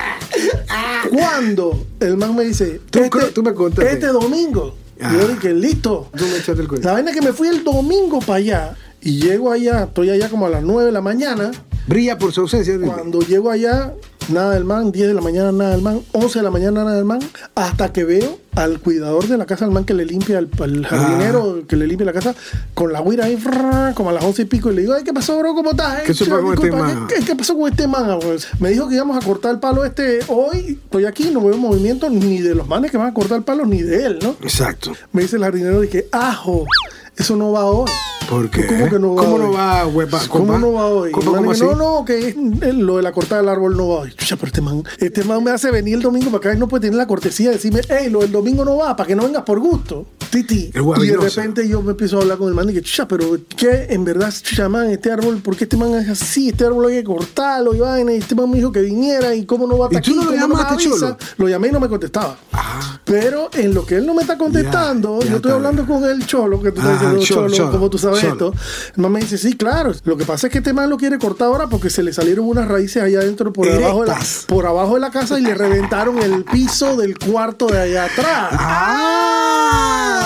Cuando el man me dice, Tú este, tú me contaste. este domingo. Ah. Yo dije, listo. Tú me echaste el cuento. La vaina es que me fui el domingo para allá y llego allá, estoy allá como a las 9 de la mañana. Brilla por su ausencia. Cuando llego allá, nada del man, 10 de la mañana, nada del man, 11 de la mañana, nada del man, hasta que veo al cuidador de la casa del man que le limpia, al, al jardinero Ah. que le limpia la casa, con la guira ahí, como a las 11 y pico, y le digo, ay, ¿qué pasó, bro? ¿Cómo estás? ¿Qué Eh, este man? ¿qué, pasó con este man? pues? Me dijo que íbamos a cortar el palo este hoy, estoy aquí, no veo movimiento ni de los manes que van a cortar el palo, ni de él, ¿no? Exacto. Me dice el jardinero, dije, ajo, eso no va hoy. ¿Por qué? ¿Cómo que no va ¿Cómo hoy? no va? ¿Cómo no va hoy? No, no, que lo de la cortada del árbol no va hoy. Chucha, pero este man, este man me hace venir el domingo para acá y no puede tener la cortesía de decirme, hey, lo del domingo no va, para que no vengas por gusto. Titi. Y de repente yo me empiezo a hablar con el man y que, chucha, pero ¿qué? En verdad, chucha, man, este árbol, ¿por qué este man es así? Este árbol hay que cortarlo y vaina. Y este man me dijo que viniera y cómo no va a ¿Y estar tú no lo llamaste, avisa? Cholo? Lo llamé y no me contestaba. Ah. Pero en lo que él no me está contestando, Ya, ya yo estoy hablando con el cholo, que tú estás Ajá, diciendo, cholo, cholo, como tú sabes cholo. esto. El man me dice, sí, claro. Lo que pasa es que este man lo quiere cortar ahora porque se le salieron unas raíces allá adentro por abajo, de la, por abajo de la casa y le reventaron el piso del cuarto de allá atrás. Ah,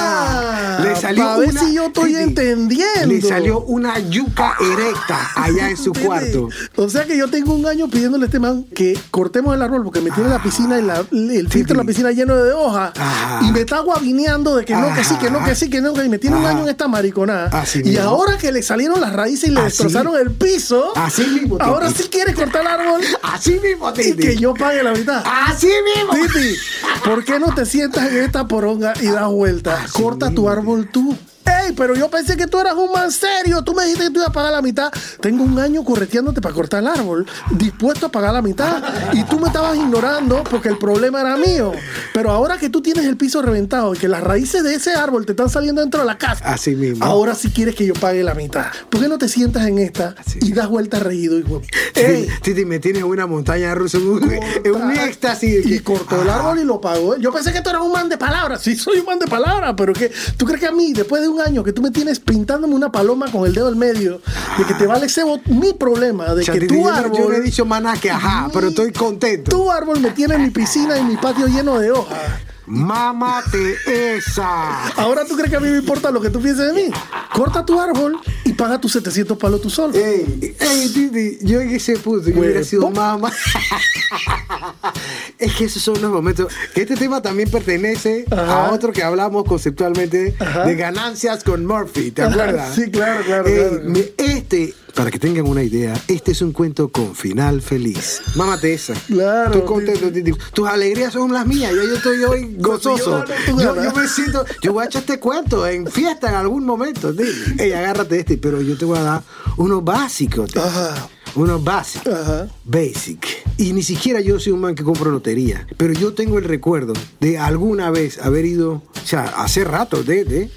salió ver si yo estoy entendiendo. Le salió una yuca erecta allá en su cuarto. O sea que yo tengo un año pidiéndole a este man que cortemos el árbol porque me tiene la piscina y la- el filtro de la piscina lleno de hojas Ah. y me está guavineando de que no, que sí, que no, que sí, que no, que y me tiene un año en esta mariconada. Así y mismo. ahora que le salieron las raíces y le Así. destrozaron el piso, Así mismo, ahora sí quiere cortar el árbol Así mismo, y Titi. que yo pague la mitad. Así mismo. Titi, ¿por qué no te sientas en esta poronga y das vuelta? Corta tu árbol tú. Ey, pero yo pensé que tú eras un man serio. Tú me dijiste que tú ibas a pagar la mitad. Tengo un año correteándote para cortar el árbol, dispuesto a pagar la mitad. Y tú me estabas ignorando porque el problema era mío. Pero ahora que tú tienes el piso reventado y que las raíces de ese árbol te están saliendo dentro de la casa, Así mismo. ahora sí quieres que yo pague la mitad. ¿Por qué no te sientas en esta Así y das vuelta reído, hijo? Ey, Titi, Titi, me tienes en una montaña rusa, un, un éxtasis. Y cortó el árbol y lo pagó. Yo pensé que tú eras un man de palabras. Sí, soy un man de palabras, pero que tú crees que a mí, después de un año que tú me tienes pintándome una paloma con el dedo en medio, de que te vale ese mi problema, de o sea, que tu yo, árbol. yo no he dicho maná que ajá, pero estoy contento. Tu árbol me tiene en mi piscina y mi patio lleno de hojas. Mámate esa. Ahora tú crees que a mí me importa lo que tú pienses de mí. Corta tu árbol y paga tus 700 palos tú solo. Ey, ey, Titi, yo en ese punto yo hubiera sido mamá. es que esos son los momentos. Este tema también pertenece Ajá. a otro que hablamos conceptualmente Ajá. de ganancias con Murphy. ¿Te Ajá, acuerdas? sí, claro, claro, Ey, claro. mi- Este, para que tengan una idea, este es un cuento con final feliz. Mámate esa. Claro, Estoy contento. Tus alegrías son las mías. Yo, yo estoy hoy gozoso. yo me siento. Yo voy a echar este cuento en fiesta en algún momento. Ey, agárrate este, pero yo te voy a dar uno básico. Ajá. Uno básico. Ajá. Basic. Y ni siquiera yo soy un man que compro lotería. Pero yo tengo el recuerdo de alguna vez haber ido, o sea, hace rato, de, de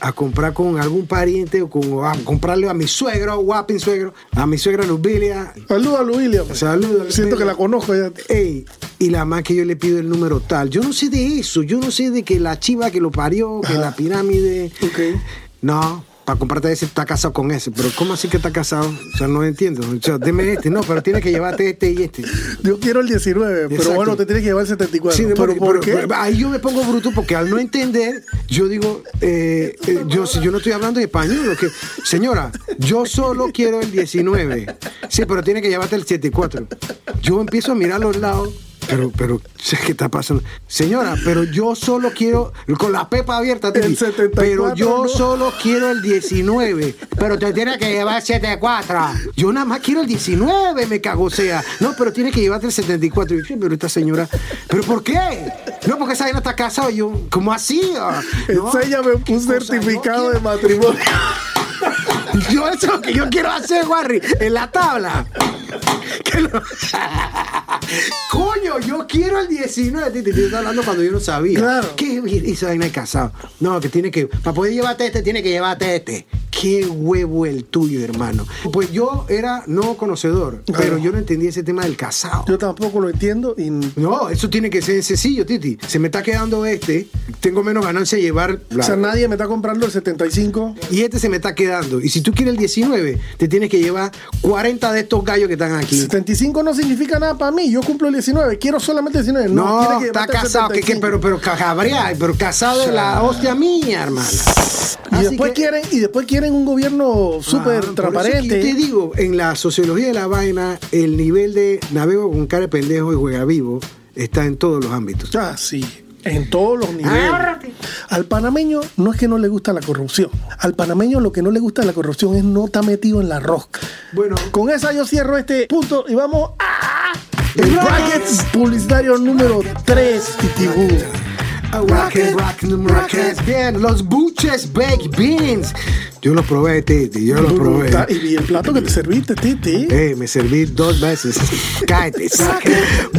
a comprar con algún pariente o con, a comprarle a mi suegro, guapin suegro, a mi suegra Lubilia. Saludos a Lu William. Saludos. Siento que la conozco ya. Ey, y la más que yo le pido el número tal. Yo no sé de eso. Yo no sé de que la chiva que lo parió, que la pirámide. Ok. No, para comprarte ese está casado con ese. Pero ¿cómo así que está casado? O sea, no entiendo. O sea, deme este. No, pero tienes que llevarte este y este. Yo quiero el 19, pero bueno, te tienes que llevar el 74. Sí, ¿Pero por qué? pero ahí yo me pongo bruto porque al no entender, yo digo, eh, eh, yo, si yo no estoy hablando en español, lo que, señora, yo solo quiero el 19. Sí, pero tiene que llevarte el 74. Yo empiezo a mirar a los lados. Pero, pero, ¿qué está pasando? Señora, pero yo solo quiero, con la pepa abierta, El 74, pero yo no. solo quiero el 19. Pero te tiene que llevar el 74. Yo nada más quiero el 19, me cago sea. No, pero tiene que llevarte el 74. Y yo, "Sí, pero esta señora, ¿pero por qué? No, porque esa no está casada. Yo, ¿cómo así? Ah, no. Enséñame un O sea, certificado de matrimonio. Yo eso es lo que yo quiero hacer, Warry, en la tabla. Que lo- Coño, yo quiero el 19. Te te estoy hablando cuando yo no sabía. Claro. ¿Qué hizo vaina de casado? No, que tiene que. Para poder llevarte este, tiene que llevarte este. Qué huevo el tuyo, hermano. Pues yo era no conocedor, pero yo no entendía ese tema del casado. Yo tampoco lo entiendo y No, eso tiene que ser sencillo, Titi. Se me está quedando este, tengo menos ganancia de llevar. o sea, nadie me está comprando el 75. y este se me está quedando. Y si tú quieres el 19, te tienes que llevar 40 de estos gallos que están aquí. 75 no significa nada para mí. Yo cumplo el 19. Quiero solamente el 19. No, No, que está casado, que, que- 75. pero, pero cabrea, pero casado de la hostia mía, hermano. y Así después que- quieren y después quieren un gobierno súper Ah, es que transparente. Yo te digo, en la sociología de la vaina, el nivel de navego con cara de pendejo y juega vivo está en todos los ámbitos. Ah, sí. En todos los niveles. Al panameño no es que no le gusta la corrupción. Al panameño lo que no le gusta de la corrupción es no estar metido en la rosca. Bueno, Con esa yo cierro este punto y vamos a el bracket publicitario número 3, Titibú. Rocket, rocket, rocket. Bien, los buches baked beans. Yo los probé, Titi, yo los probé. Y el plato que te serviste, Titi. Eh, me serví dos veces. Cállate.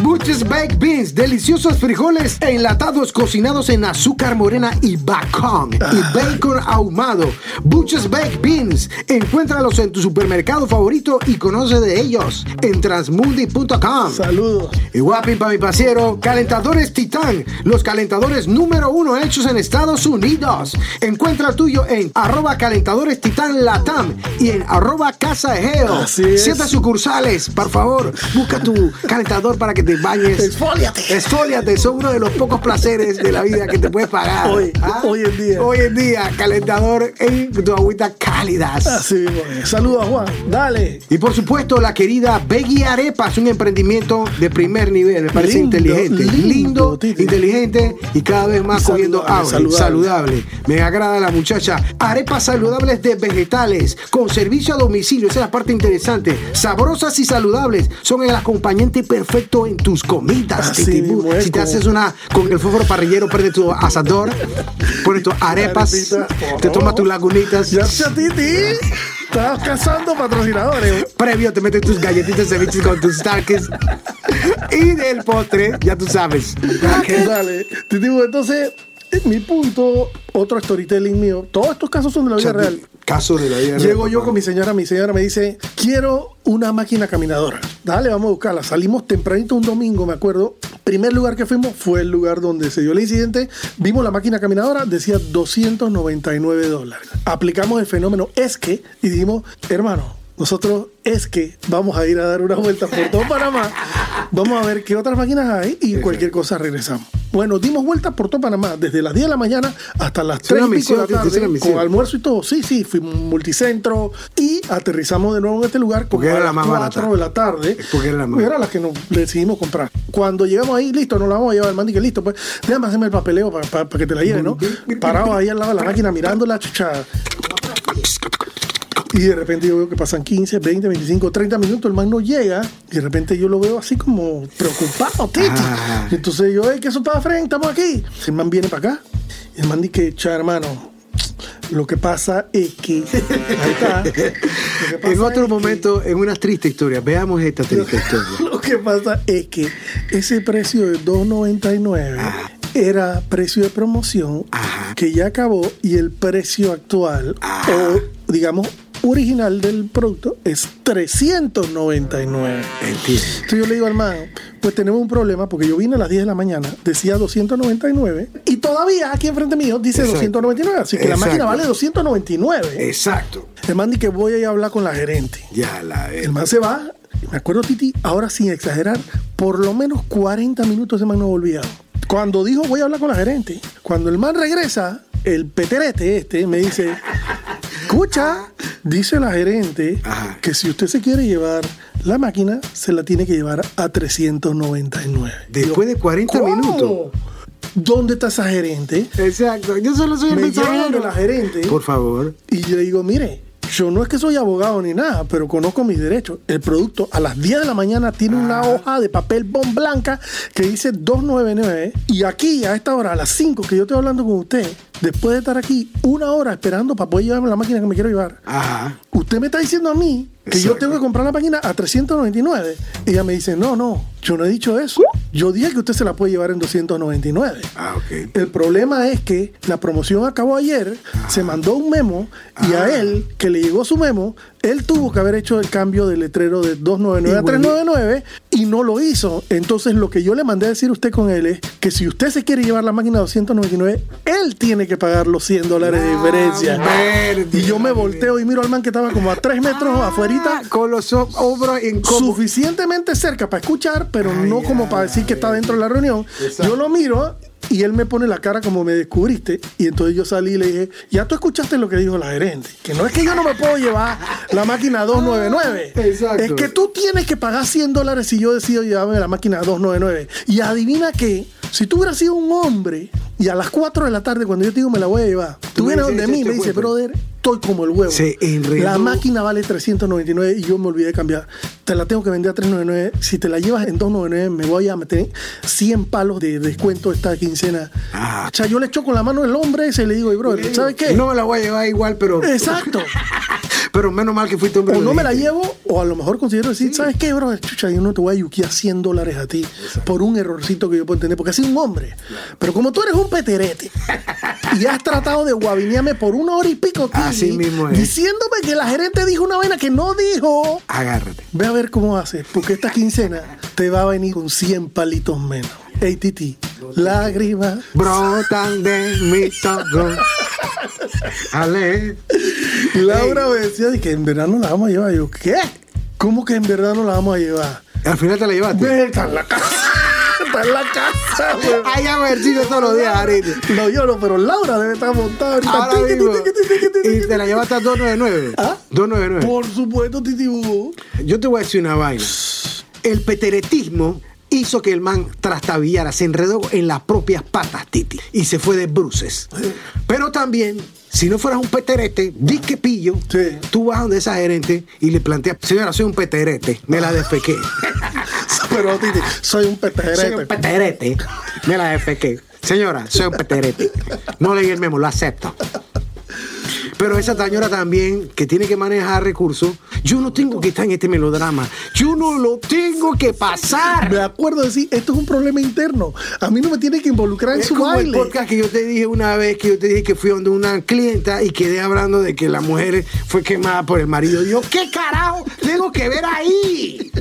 Buches Baked Beans, deliciosos frijoles enlatados cocinados en azúcar morena y bacon y bacon ahumado. Buches Baked Beans, encuéntralos en tu supermercado favorito y conoce de ellos en transmundi.com. Saludos. Y guapi para mi pasiero, calentadores Titán, los calentadores número uno hechos en Estados Unidos. Encuentra el tuyo en arroba calentadores Titán Latam y en arroba Casa Egeo. Siete sucursales, por favor, busca tu calentador para que te bañes. Esfóliate. Esfóliate, son uno de los pocos placeres de la vida que te puedes pagar. Hoy, hoy en día. Hoy en día, calentador en tu agüita cálidas. Así mismo. Saludos, Juan. Dale. Y por supuesto, la querida Beggy Arepas, un emprendimiento de primer nivel, me parece Lindo, inteligente, lindo, inteligente y cada vez más Y cogiendo saludable, auge, saludable. saludable. Me agrada la muchacha. Arepas de vegetales, con servicio a domicilio, esa es la parte interesante. Sabrosas y saludables, son el acompañante perfecto en tus comidas. Así Titi. mismo es, si te como- haces una con el fósforo parrillero, prende tu asador, pones tus arepas, Arepita. te tomas tus lagunitas. Ya, ya, Titi. Estás cazando patrocinadores. Previo te metes tus galletitas de bichos con tus Starkers. y del postre, ya tú sabes. Dale. Te digo, mi punto, otro storytelling mío. Todos estos casos son de la vida real. Caso de la vida Llego real, yo papá. con mi señora, mi señora me dice, quiero una máquina caminadora. Dale, vamos a buscarla. Salimos tempranito un domingo, me acuerdo. Primer lugar que fuimos fue el lugar donde se dio el incidente. Vimos la máquina caminadora, decía 299 dólares. Aplicamos el fenómeno es que y dijimos, hermano, nosotros es que vamos a ir a dar una vuelta por todo Panamá. Vamos a ver qué otras máquinas hay y cualquier cosa regresamos. Bueno, dimos vueltas por todo Panamá, desde las 10 de la mañana hasta las Es 3 una y pico de la tarde, con almuerzo y todo. Sí, sí, fuimos multicentro y aterrizamos de nuevo en este lugar Porque como era a la más las barata. 4 de la tarde. Porque era la más- Era la que nos decidimos comprar. Cuando llegamos ahí, listo, nos la vamos a llevar. El man que listo, pues déjame hacerme el papeleo para que te la lleve, ¿no? Parado ahí al lado de la máquina mirándola, chucha. Y de repente yo veo que pasan 15, 20, 25, 30 minutos, el man no llega. Y de repente yo lo veo así como preocupado, Titi. Ah. Entonces yo, hey, ¿qué eso para frente? Estamos aquí. El man viene para acá. Y el man dice, cha, hermano, Lo que pasa es que. Ahí está. En otro es que- momento, en una triste historia, veamos esta triste historia. Lo que pasa es que ese precio de 2.99 Ah. era precio de promoción Ajá. que ya acabó y el precio actual Ah. o digamos original del producto es 399. Entiendo. Entonces yo le digo al man, pues tenemos un problema porque yo vine a las 10 de la mañana, decía 299 y todavía aquí enfrente mío dice Exacto. 299, así que la máquina vale 299. Exacto. El man dice que voy a ir a hablar con la gerente. Ya la El man se va. Me acuerdo, Titi, ahora sin exagerar, por lo menos 40 minutos ese man no volvía. Cuando dijo voy a hablar con la gerente, cuando el man regresa, el peterete este me dice, escucha, dice la gerente Ajá. que si usted se quiere llevar la máquina, se la tiene que llevar a 399. Después de 40 ¿Cómo? minutos. ¿Dónde está esa gerente? Exacto. Yo solo soy el mensajero. de la gerente. Por favor. Y yo le digo, mire, yo no es que soy abogado ni nada, pero conozco mis derechos. El producto a las 10 de la mañana tiene una Ah. hoja de papel bon blanca que dice 299. Y aquí, a esta hora, a las 5 que yo estoy hablando con usted, después de estar aquí una hora esperando para poder llevarme la máquina que me quiero llevar, Ajá. usted me está diciendo a mí que yo tengo que comprar la máquina a 399. Ella me dice, no, no, yo no he dicho eso. Yo dije que usted se la puede llevar en 299. Ah, ok. El problema es que la promoción acabó ayer, se mandó un memo y Ah. a él, que le llegó su memo, él tuvo que haber hecho el cambio del letrero de 299 a Y volví- 399 y no lo hizo. Entonces lo que yo le mandé a decir a usted con él es que si usted se quiere llevar la máquina a 299, él tiene que pagar los 100 dólares de diferencia. verde, Y yo me volteo y miro al man que estaba como a 3 metros afuerita Ah, Con los hombros en suficientemente cerca para escuchar, pero Ay, no como ay, para decir que está dentro de la reunión. Exacto. Yo lo miro y él me pone la cara como me descubriste. Y entonces yo salí y le dije, ya tú escuchaste lo que dijo la gerente. Que no es que yo no me puedo llevar la máquina a 299. Exacto. Es que tú tienes que pagar 100 dólares si yo decido llevarme la máquina a 299. Y adivina qué, si tú hubieras sido un hombre y a las 4 de la tarde cuando yo te digo me la voy a llevar, Tú tú vienes dices, donde mí y "Este me dices, cuento". brother, estoy como el huevo. Se enredó. La máquina vale 399 y yo me olvidé de cambiar. Te la tengo que vender a 399. Si te la llevas en 299, me voy a meter 100 palos de descuento esta quincena. Ah. O sea, yo le echo con la mano el hombre ese y le digo, "Ey, bro, ¿sabes qué? No me la voy a llevar igual, pero. Exacto. Pero menos mal que fuiste hombre. O no me la llevo, o a lo mejor considero decir, ¿sabes qué, bro? Chucha, yo no te voy a yuquear 100 dólares a ti por un errorcito que yo puedo tener, porque así un hombre. Pero como tú eres un peterete y has tratado de guabinearme por una hora y pico, Así mismo es. diciéndome que la gerente dijo una vaina que no dijo. Agárrate. Ve a ver cómo haces, porque esta quincena te va a venir con 100 palitos menos. Ey, Titi, lágrimas. Brotan de mis ojos. Ale. Laura me decía de que en verdad no la vamos a llevar. Yo, ¿qué? ¿Cómo que en verdad no la vamos a llevar? Al final te la llevaste. Ve, Está en la casa. Está en la casa, güey. Hay ejercicio todos los días, Arete. No, yo no, pero Laura debe estar montada ahorita. Ahora Tiqui, mismo. tiqui, tiqui, tiqui, tiqui, Y te la llevaste a 299. ¿Ah? 299. Por supuesto, Titi Hugo. Yo te voy a decir una vaina. El peteretismo hizo que el man trastabillara, se enredó en las propias patas, Titi, y se fue de bruces. Pero también, si no fueras un peterete, disque pillo, Sí. tú vas donde esa gerente y le planteas, señora, soy un peterete, me la defequé. Pero, Titi, soy un soy un peterete. peterete, me la defequé. Señora, soy un peterete. No leí el memo, lo acepto. Pero esa señora también, que tiene que manejar recursos, yo no tengo que estar en este melodrama. Yo no lo tengo que pasar. Me acuerdo de decir, esto es un problema interno. A mí no me tiene que involucrar en Es su como el baile. podcast que yo te dije una vez, que yo te dije que fui donde una clienta y quedé hablando de que la mujer fue quemada por el marido. Yo, ¿qué carajo tengo que ver ahí?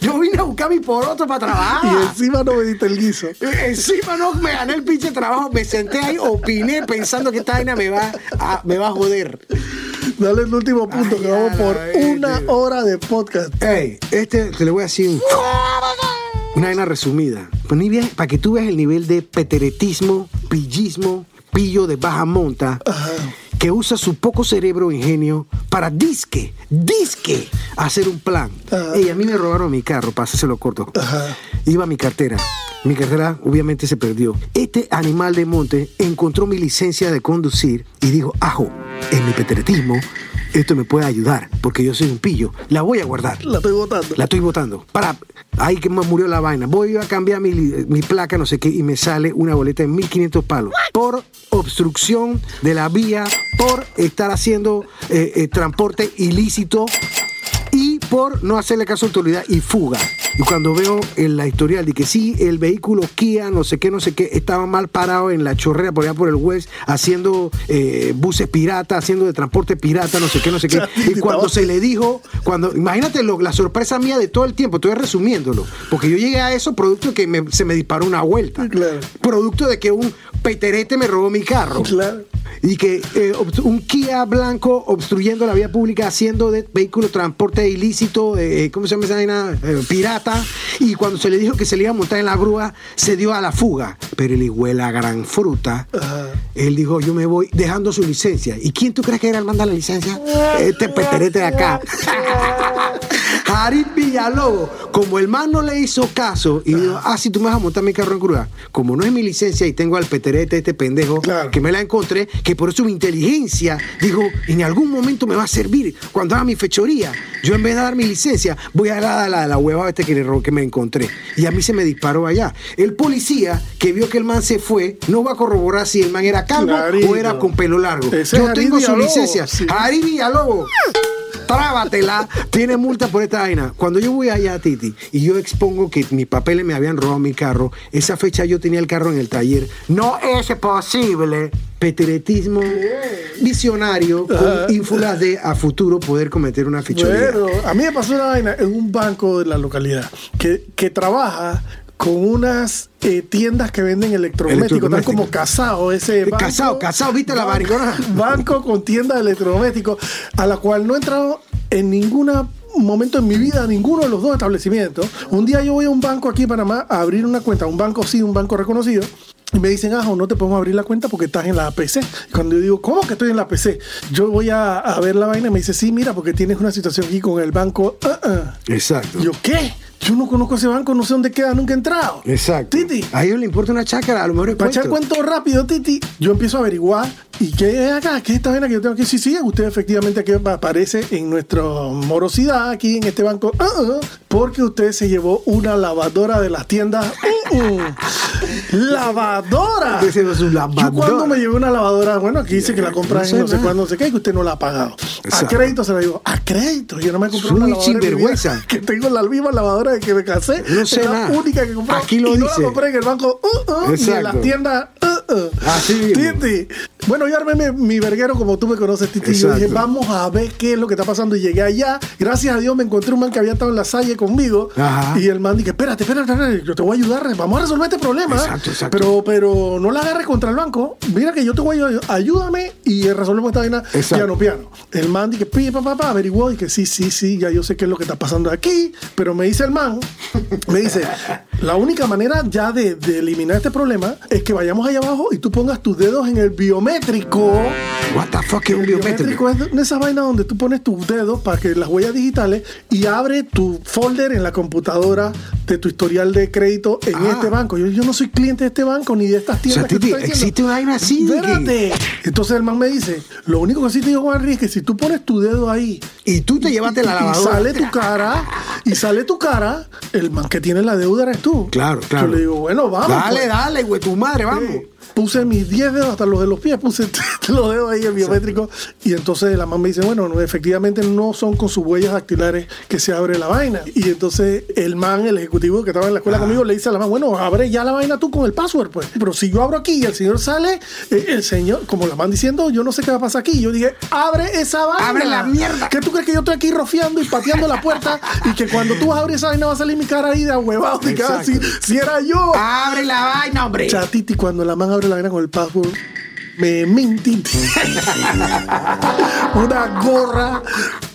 Yo vine a buscar mi poroto para trabajar. Y encima no me diste el guiso. Encima no me gané el pinche trabajo, me senté ahí, opiné pensando que esta vaina me va a, me va a joder. Dale el último punto, Ay, que vamos por una hora de podcast. Ey, este te le voy a decir un- una vaina resumida. Para que tú veas el nivel de peteretismo, pillismo, pillo de baja monta, que usa su poco cerebro e ingenio para disque, disque, hacer un plan. Ey, a mí me robaron mi carro, lo corto. Iba mi cartera. Mi cartera obviamente se perdió. Este animal de monte encontró mi licencia de conducir y dijo, ajo, en mi peteretismo, esto me puede ayudar, porque yo soy un pillo. La voy a guardar. La estoy botando. La estoy botando. Para, ahí que me murió la vaina. Voy a cambiar mi, mi placa, no sé qué, y me sale una boleta de 1500 palos. Por obstrucción de la vía, por estar haciendo eh, eh, transporte ilícito por no hacerle caso a autoridad y fuga. Y cuando veo en la historial de que sí, el vehículo Kia, no sé qué, no sé qué, estaba mal parado en la chorrera por allá por el West, haciendo eh, buses pirata, haciendo de transporte pirata, no sé qué, no sé qué. Y cuando se le dijo, cuando, imagínate lo- la sorpresa mía de todo el tiempo, estoy resumiéndolo, porque yo llegué a eso producto de que me- se me disparó una vuelta. Claro. Producto de que un peterete me robó mi carro. Claro. Y que eh, un Kia blanco obstruyendo la vía pública, haciendo de vehículo transporte ilícito, eh, ¿cómo se llama esa vaina? Eh, pirata. Y cuando se le dijo que se le iba a montar en la grúa, se dio a la fuga. Pero el la gran fruta, él dijo, yo me voy dejando su licencia. ¿Y quién tú crees que era el manda la licencia? Este peterete de acá. Jarit Villalobos, como el man no le hizo caso y dijo, ah, si tú me vas a montar mi carro en grúa, como no es mi licencia y tengo al peterete, este pendejo, Claro. que me la encontré, que por eso mi inteligencia dijo, en algún momento me va a servir cuando haga mi fechoría. Yo en vez de dar mi licencia, voy a dar a la, la hueva este que, le que me encontré. Y a mí se me disparó allá. El policía que vio que el man se fue, no va a corroborar si el man era calvo Clarito. o era con pelo largo. Ese es Yo tengo su Villalobos, licencia. sí. Villalobos. Trábatela, tiene multa por esta vaina. Cuando yo voy allá a Titi y yo expongo que mis papeles me habían robado mi carro, esa fecha yo tenía el carro en el taller. No es posible. Peteretismo visionario con ínfulas de a futuro poder cometer una. Bueno, a mí me pasó una vaina en un banco de la localidad que, que trabaja con unas eh, tiendas que venden electrodomésticos, están Electrodomésticos. como casado ese Eh, banco. casado, casado, ¿viste la maricona? Banco con tienda de electrodomésticos, a la cual no he entrado en ningún momento en mi vida ninguno de los dos establecimientos. Un día yo voy a un banco aquí en Panamá a abrir una cuenta, un banco sí, un banco reconocido. Y me dicen, ah, no te podemos abrir la cuenta porque estás en la PC. Y cuando yo digo, ¿cómo que estoy en la PC? Yo voy a, a ver la vaina y me dice, sí, mira, porque tienes una situación aquí con el banco. Ah, ah. Exacto. Yo, ¿qué? Yo no conozco ese banco, no sé dónde queda, nunca he entrado. Exacto. Titi, A ellos le importa una chácara, a lo mejor es para echar cuento. rápido, Titi, yo empiezo a averiguar. ¿Y qué es acá? ¿Qué es esta vaina que yo tengo aquí? Sí, sí, usted efectivamente aquí aparece en nuestra morosidad, aquí en este banco, ah, ah, porque usted se llevó una lavadora de las tiendas. Uh, uh. ¡Lavadora! Un Yo lavadora. cuando me llevé una lavadora, bueno, aquí dice que la compra No en no sé cuándo, no sé qué, y que usted no la ha pagado. Exacto. A crédito se la digo, a crédito. Yo no me compré una lavadora. en mi vida. Que tengo la misma lavadora de que me casé. No sé Es la única que compré. Aquí lo y no dice. la compré en el banco uh, uh, y en las tiendas. uh, uh. Así mismo. Titi. Bueno, yo armé mi, mi verguero como tú me conoces, Titi. Yo Exacto. dije, vamos a ver qué es lo que está pasando. Y llegué allá. Gracias a Dios me encontré un man que había estado en la salle conmigo. Ajá. Y el man dije, espérate, espérate, espérate, yo te voy a ayudar. Vamos a resolver este problema. Exacto, exacto. Pero, pero no la agarres contra el banco. Mira que yo te voy a ayudar. Ayúdame y resolvemos esta vaina piano, piano. El man dije, pide, papá, papá, averiguó. Y que sí, sí, sí, ya yo sé qué es lo que está pasando aquí. Pero me dice el man, me dice, la única manera ya de, de eliminar este problema es que vayamos allá abajo y tú pongas tus dedos en el biométrico. What the fuck es un biométrico? es de esa vaina donde tú pones tus dedos para que las huellas digitales y abre tu folder en la computadora de tu historial de crédito en Ah. este banco. Yo, yo no soy cliente de este banco ni de estas O tiendas. sea, que Titi, existe una vaina así. Espérate. Entonces el man me dice, lo único que sí te digo, Juan es que si tú pones tu dedo ahí Y tú te llevaste la y lavadora. sale tu cara, y sale tu cara, el man que tiene la deuda eres tú. Claro, claro. Yo le digo, bueno, vamos. Dale, pues. dale, güey, tu madre, vamos. Sí. Puse mis 10 dedos, hasta los de los pies, puse los dedos ahí en biométrico. Y entonces la mamá me dice, bueno, no, efectivamente no son con sus huellas dactilares que se abre la vaina. Y entonces el man, el ejecutivo que estaba en la escuela conmigo, le dice a la mamá, bueno, abre ya la vaina tú con el password, pues. Pero si yo abro aquí y el señor sale, eh, el señor, como la man diciendo, yo no sé qué va a pasar aquí. Yo dije, abre esa vaina. Abre la mierda. ¿Qué tú crees que yo estoy aquí rofiando y pateando la puerta? y que cuando tú abres esa vaina va a salir mi cara ahí de ahuevado. Ah, si, si era yo. Abre la vaina, hombre. Chatiti, cuando la man abre la vaina con el password, me mintiti. una gorra,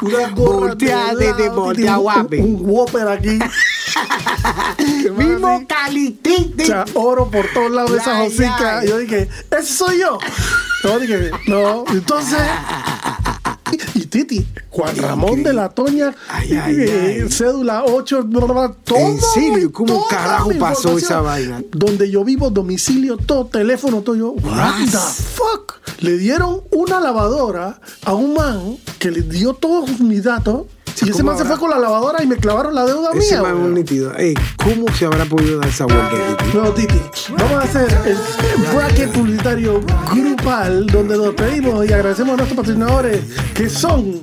una gorra. Voltea de voltea, un- guapi. Un, Whopper aquí. Mismo así, calitite. o sea, oro por todos lados de esa hocica. Yo dije, ese soy yo. No, dije, no. Entonces. Y Titi, Juan Ramón de la Toña, Ay, ay, eh, ay. cédula 8, bla, bla, bla, todo. ¿En serio? ¿Cómo carajo pasó esa vaina? Donde yo vivo, domicilio, todo, teléfono, todo. Yo, What? the fuck? Le dieron una lavadora a un man que le dio todos mis datos. Y ese ¿cómo man se fue con la lavadora y me clavaron la deuda Ese mía. man un. Ey, ¿cómo se habrá podido dar esa vuelta, Titi? No, Titi, vamos a hacer el bracket publicitario grupal donde nos pedimos y agradecemos a nuestros patrocinadores que son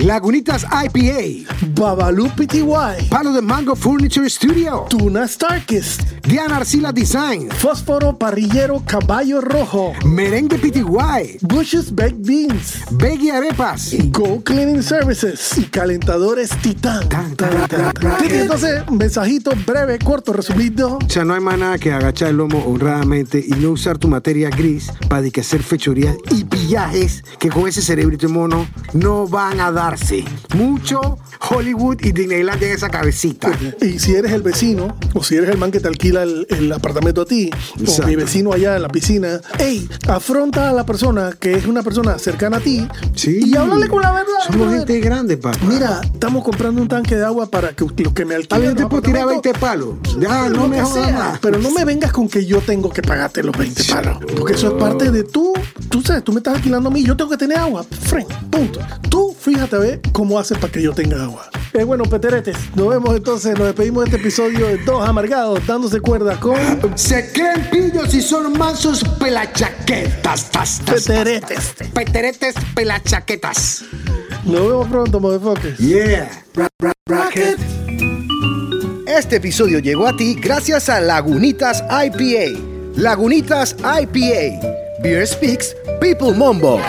Lagunitas IPA, Babalu PTY, Palo de Mango Furniture Studio, Tuna Starkist, Diana Arcila Design, Fósforo Parrillero Caballo Rojo, Merengue PTY, Bush's Baked Beans, Veggie Arepas, Go Cleaning Services. Y Calentadores Titán. Tan, tan, tan, entonces, mensajito breve, corto, resumido. O sea, no hay más nada que agachar el lomo honradamente y no usar tu materia gris para hacer fechorías y pillajes que con ese cerebrito mono no van a darse. Mucho Hollywood y Disneyland en esa cabecita. Y si eres el vecino, o si eres el man que te alquila el, el apartamento a ti, Exacto. o mi vecino allá en la piscina, hey, afronta a la persona que es una persona cercana a ti Sí. y háblale con la verdad. Somos brother. gente grande, papá. Mira, estamos comprando un tanque de agua para que los que me alquilen. bien, te puedo tirar apartamentos, 20 palos. Ya, no me jodas más. Pero no me vengas con que yo tengo que pagarte los 20 palos. Porque eso es parte de tú. Tú sabes, tú me estás alquilando a mí. Yo tengo que tener agua. Friend, punto. Tú fíjate a ver cómo haces para que yo tenga agua. Eh, bueno, Peteretes, nos vemos entonces. Nos despedimos de este episodio de Dos Amargados, dándose cuerda con Se creen pillos y son mansos pelachaquetas. Tas, tas, tas. Peteretes. Peteretes pelachaquetas. Nos vemos pronto, motherfuckers. Yeah. Este episodio llegó a ti gracias a Lagunitas IPA. Lagunitas IPA. Beer Speaks, People Mombo.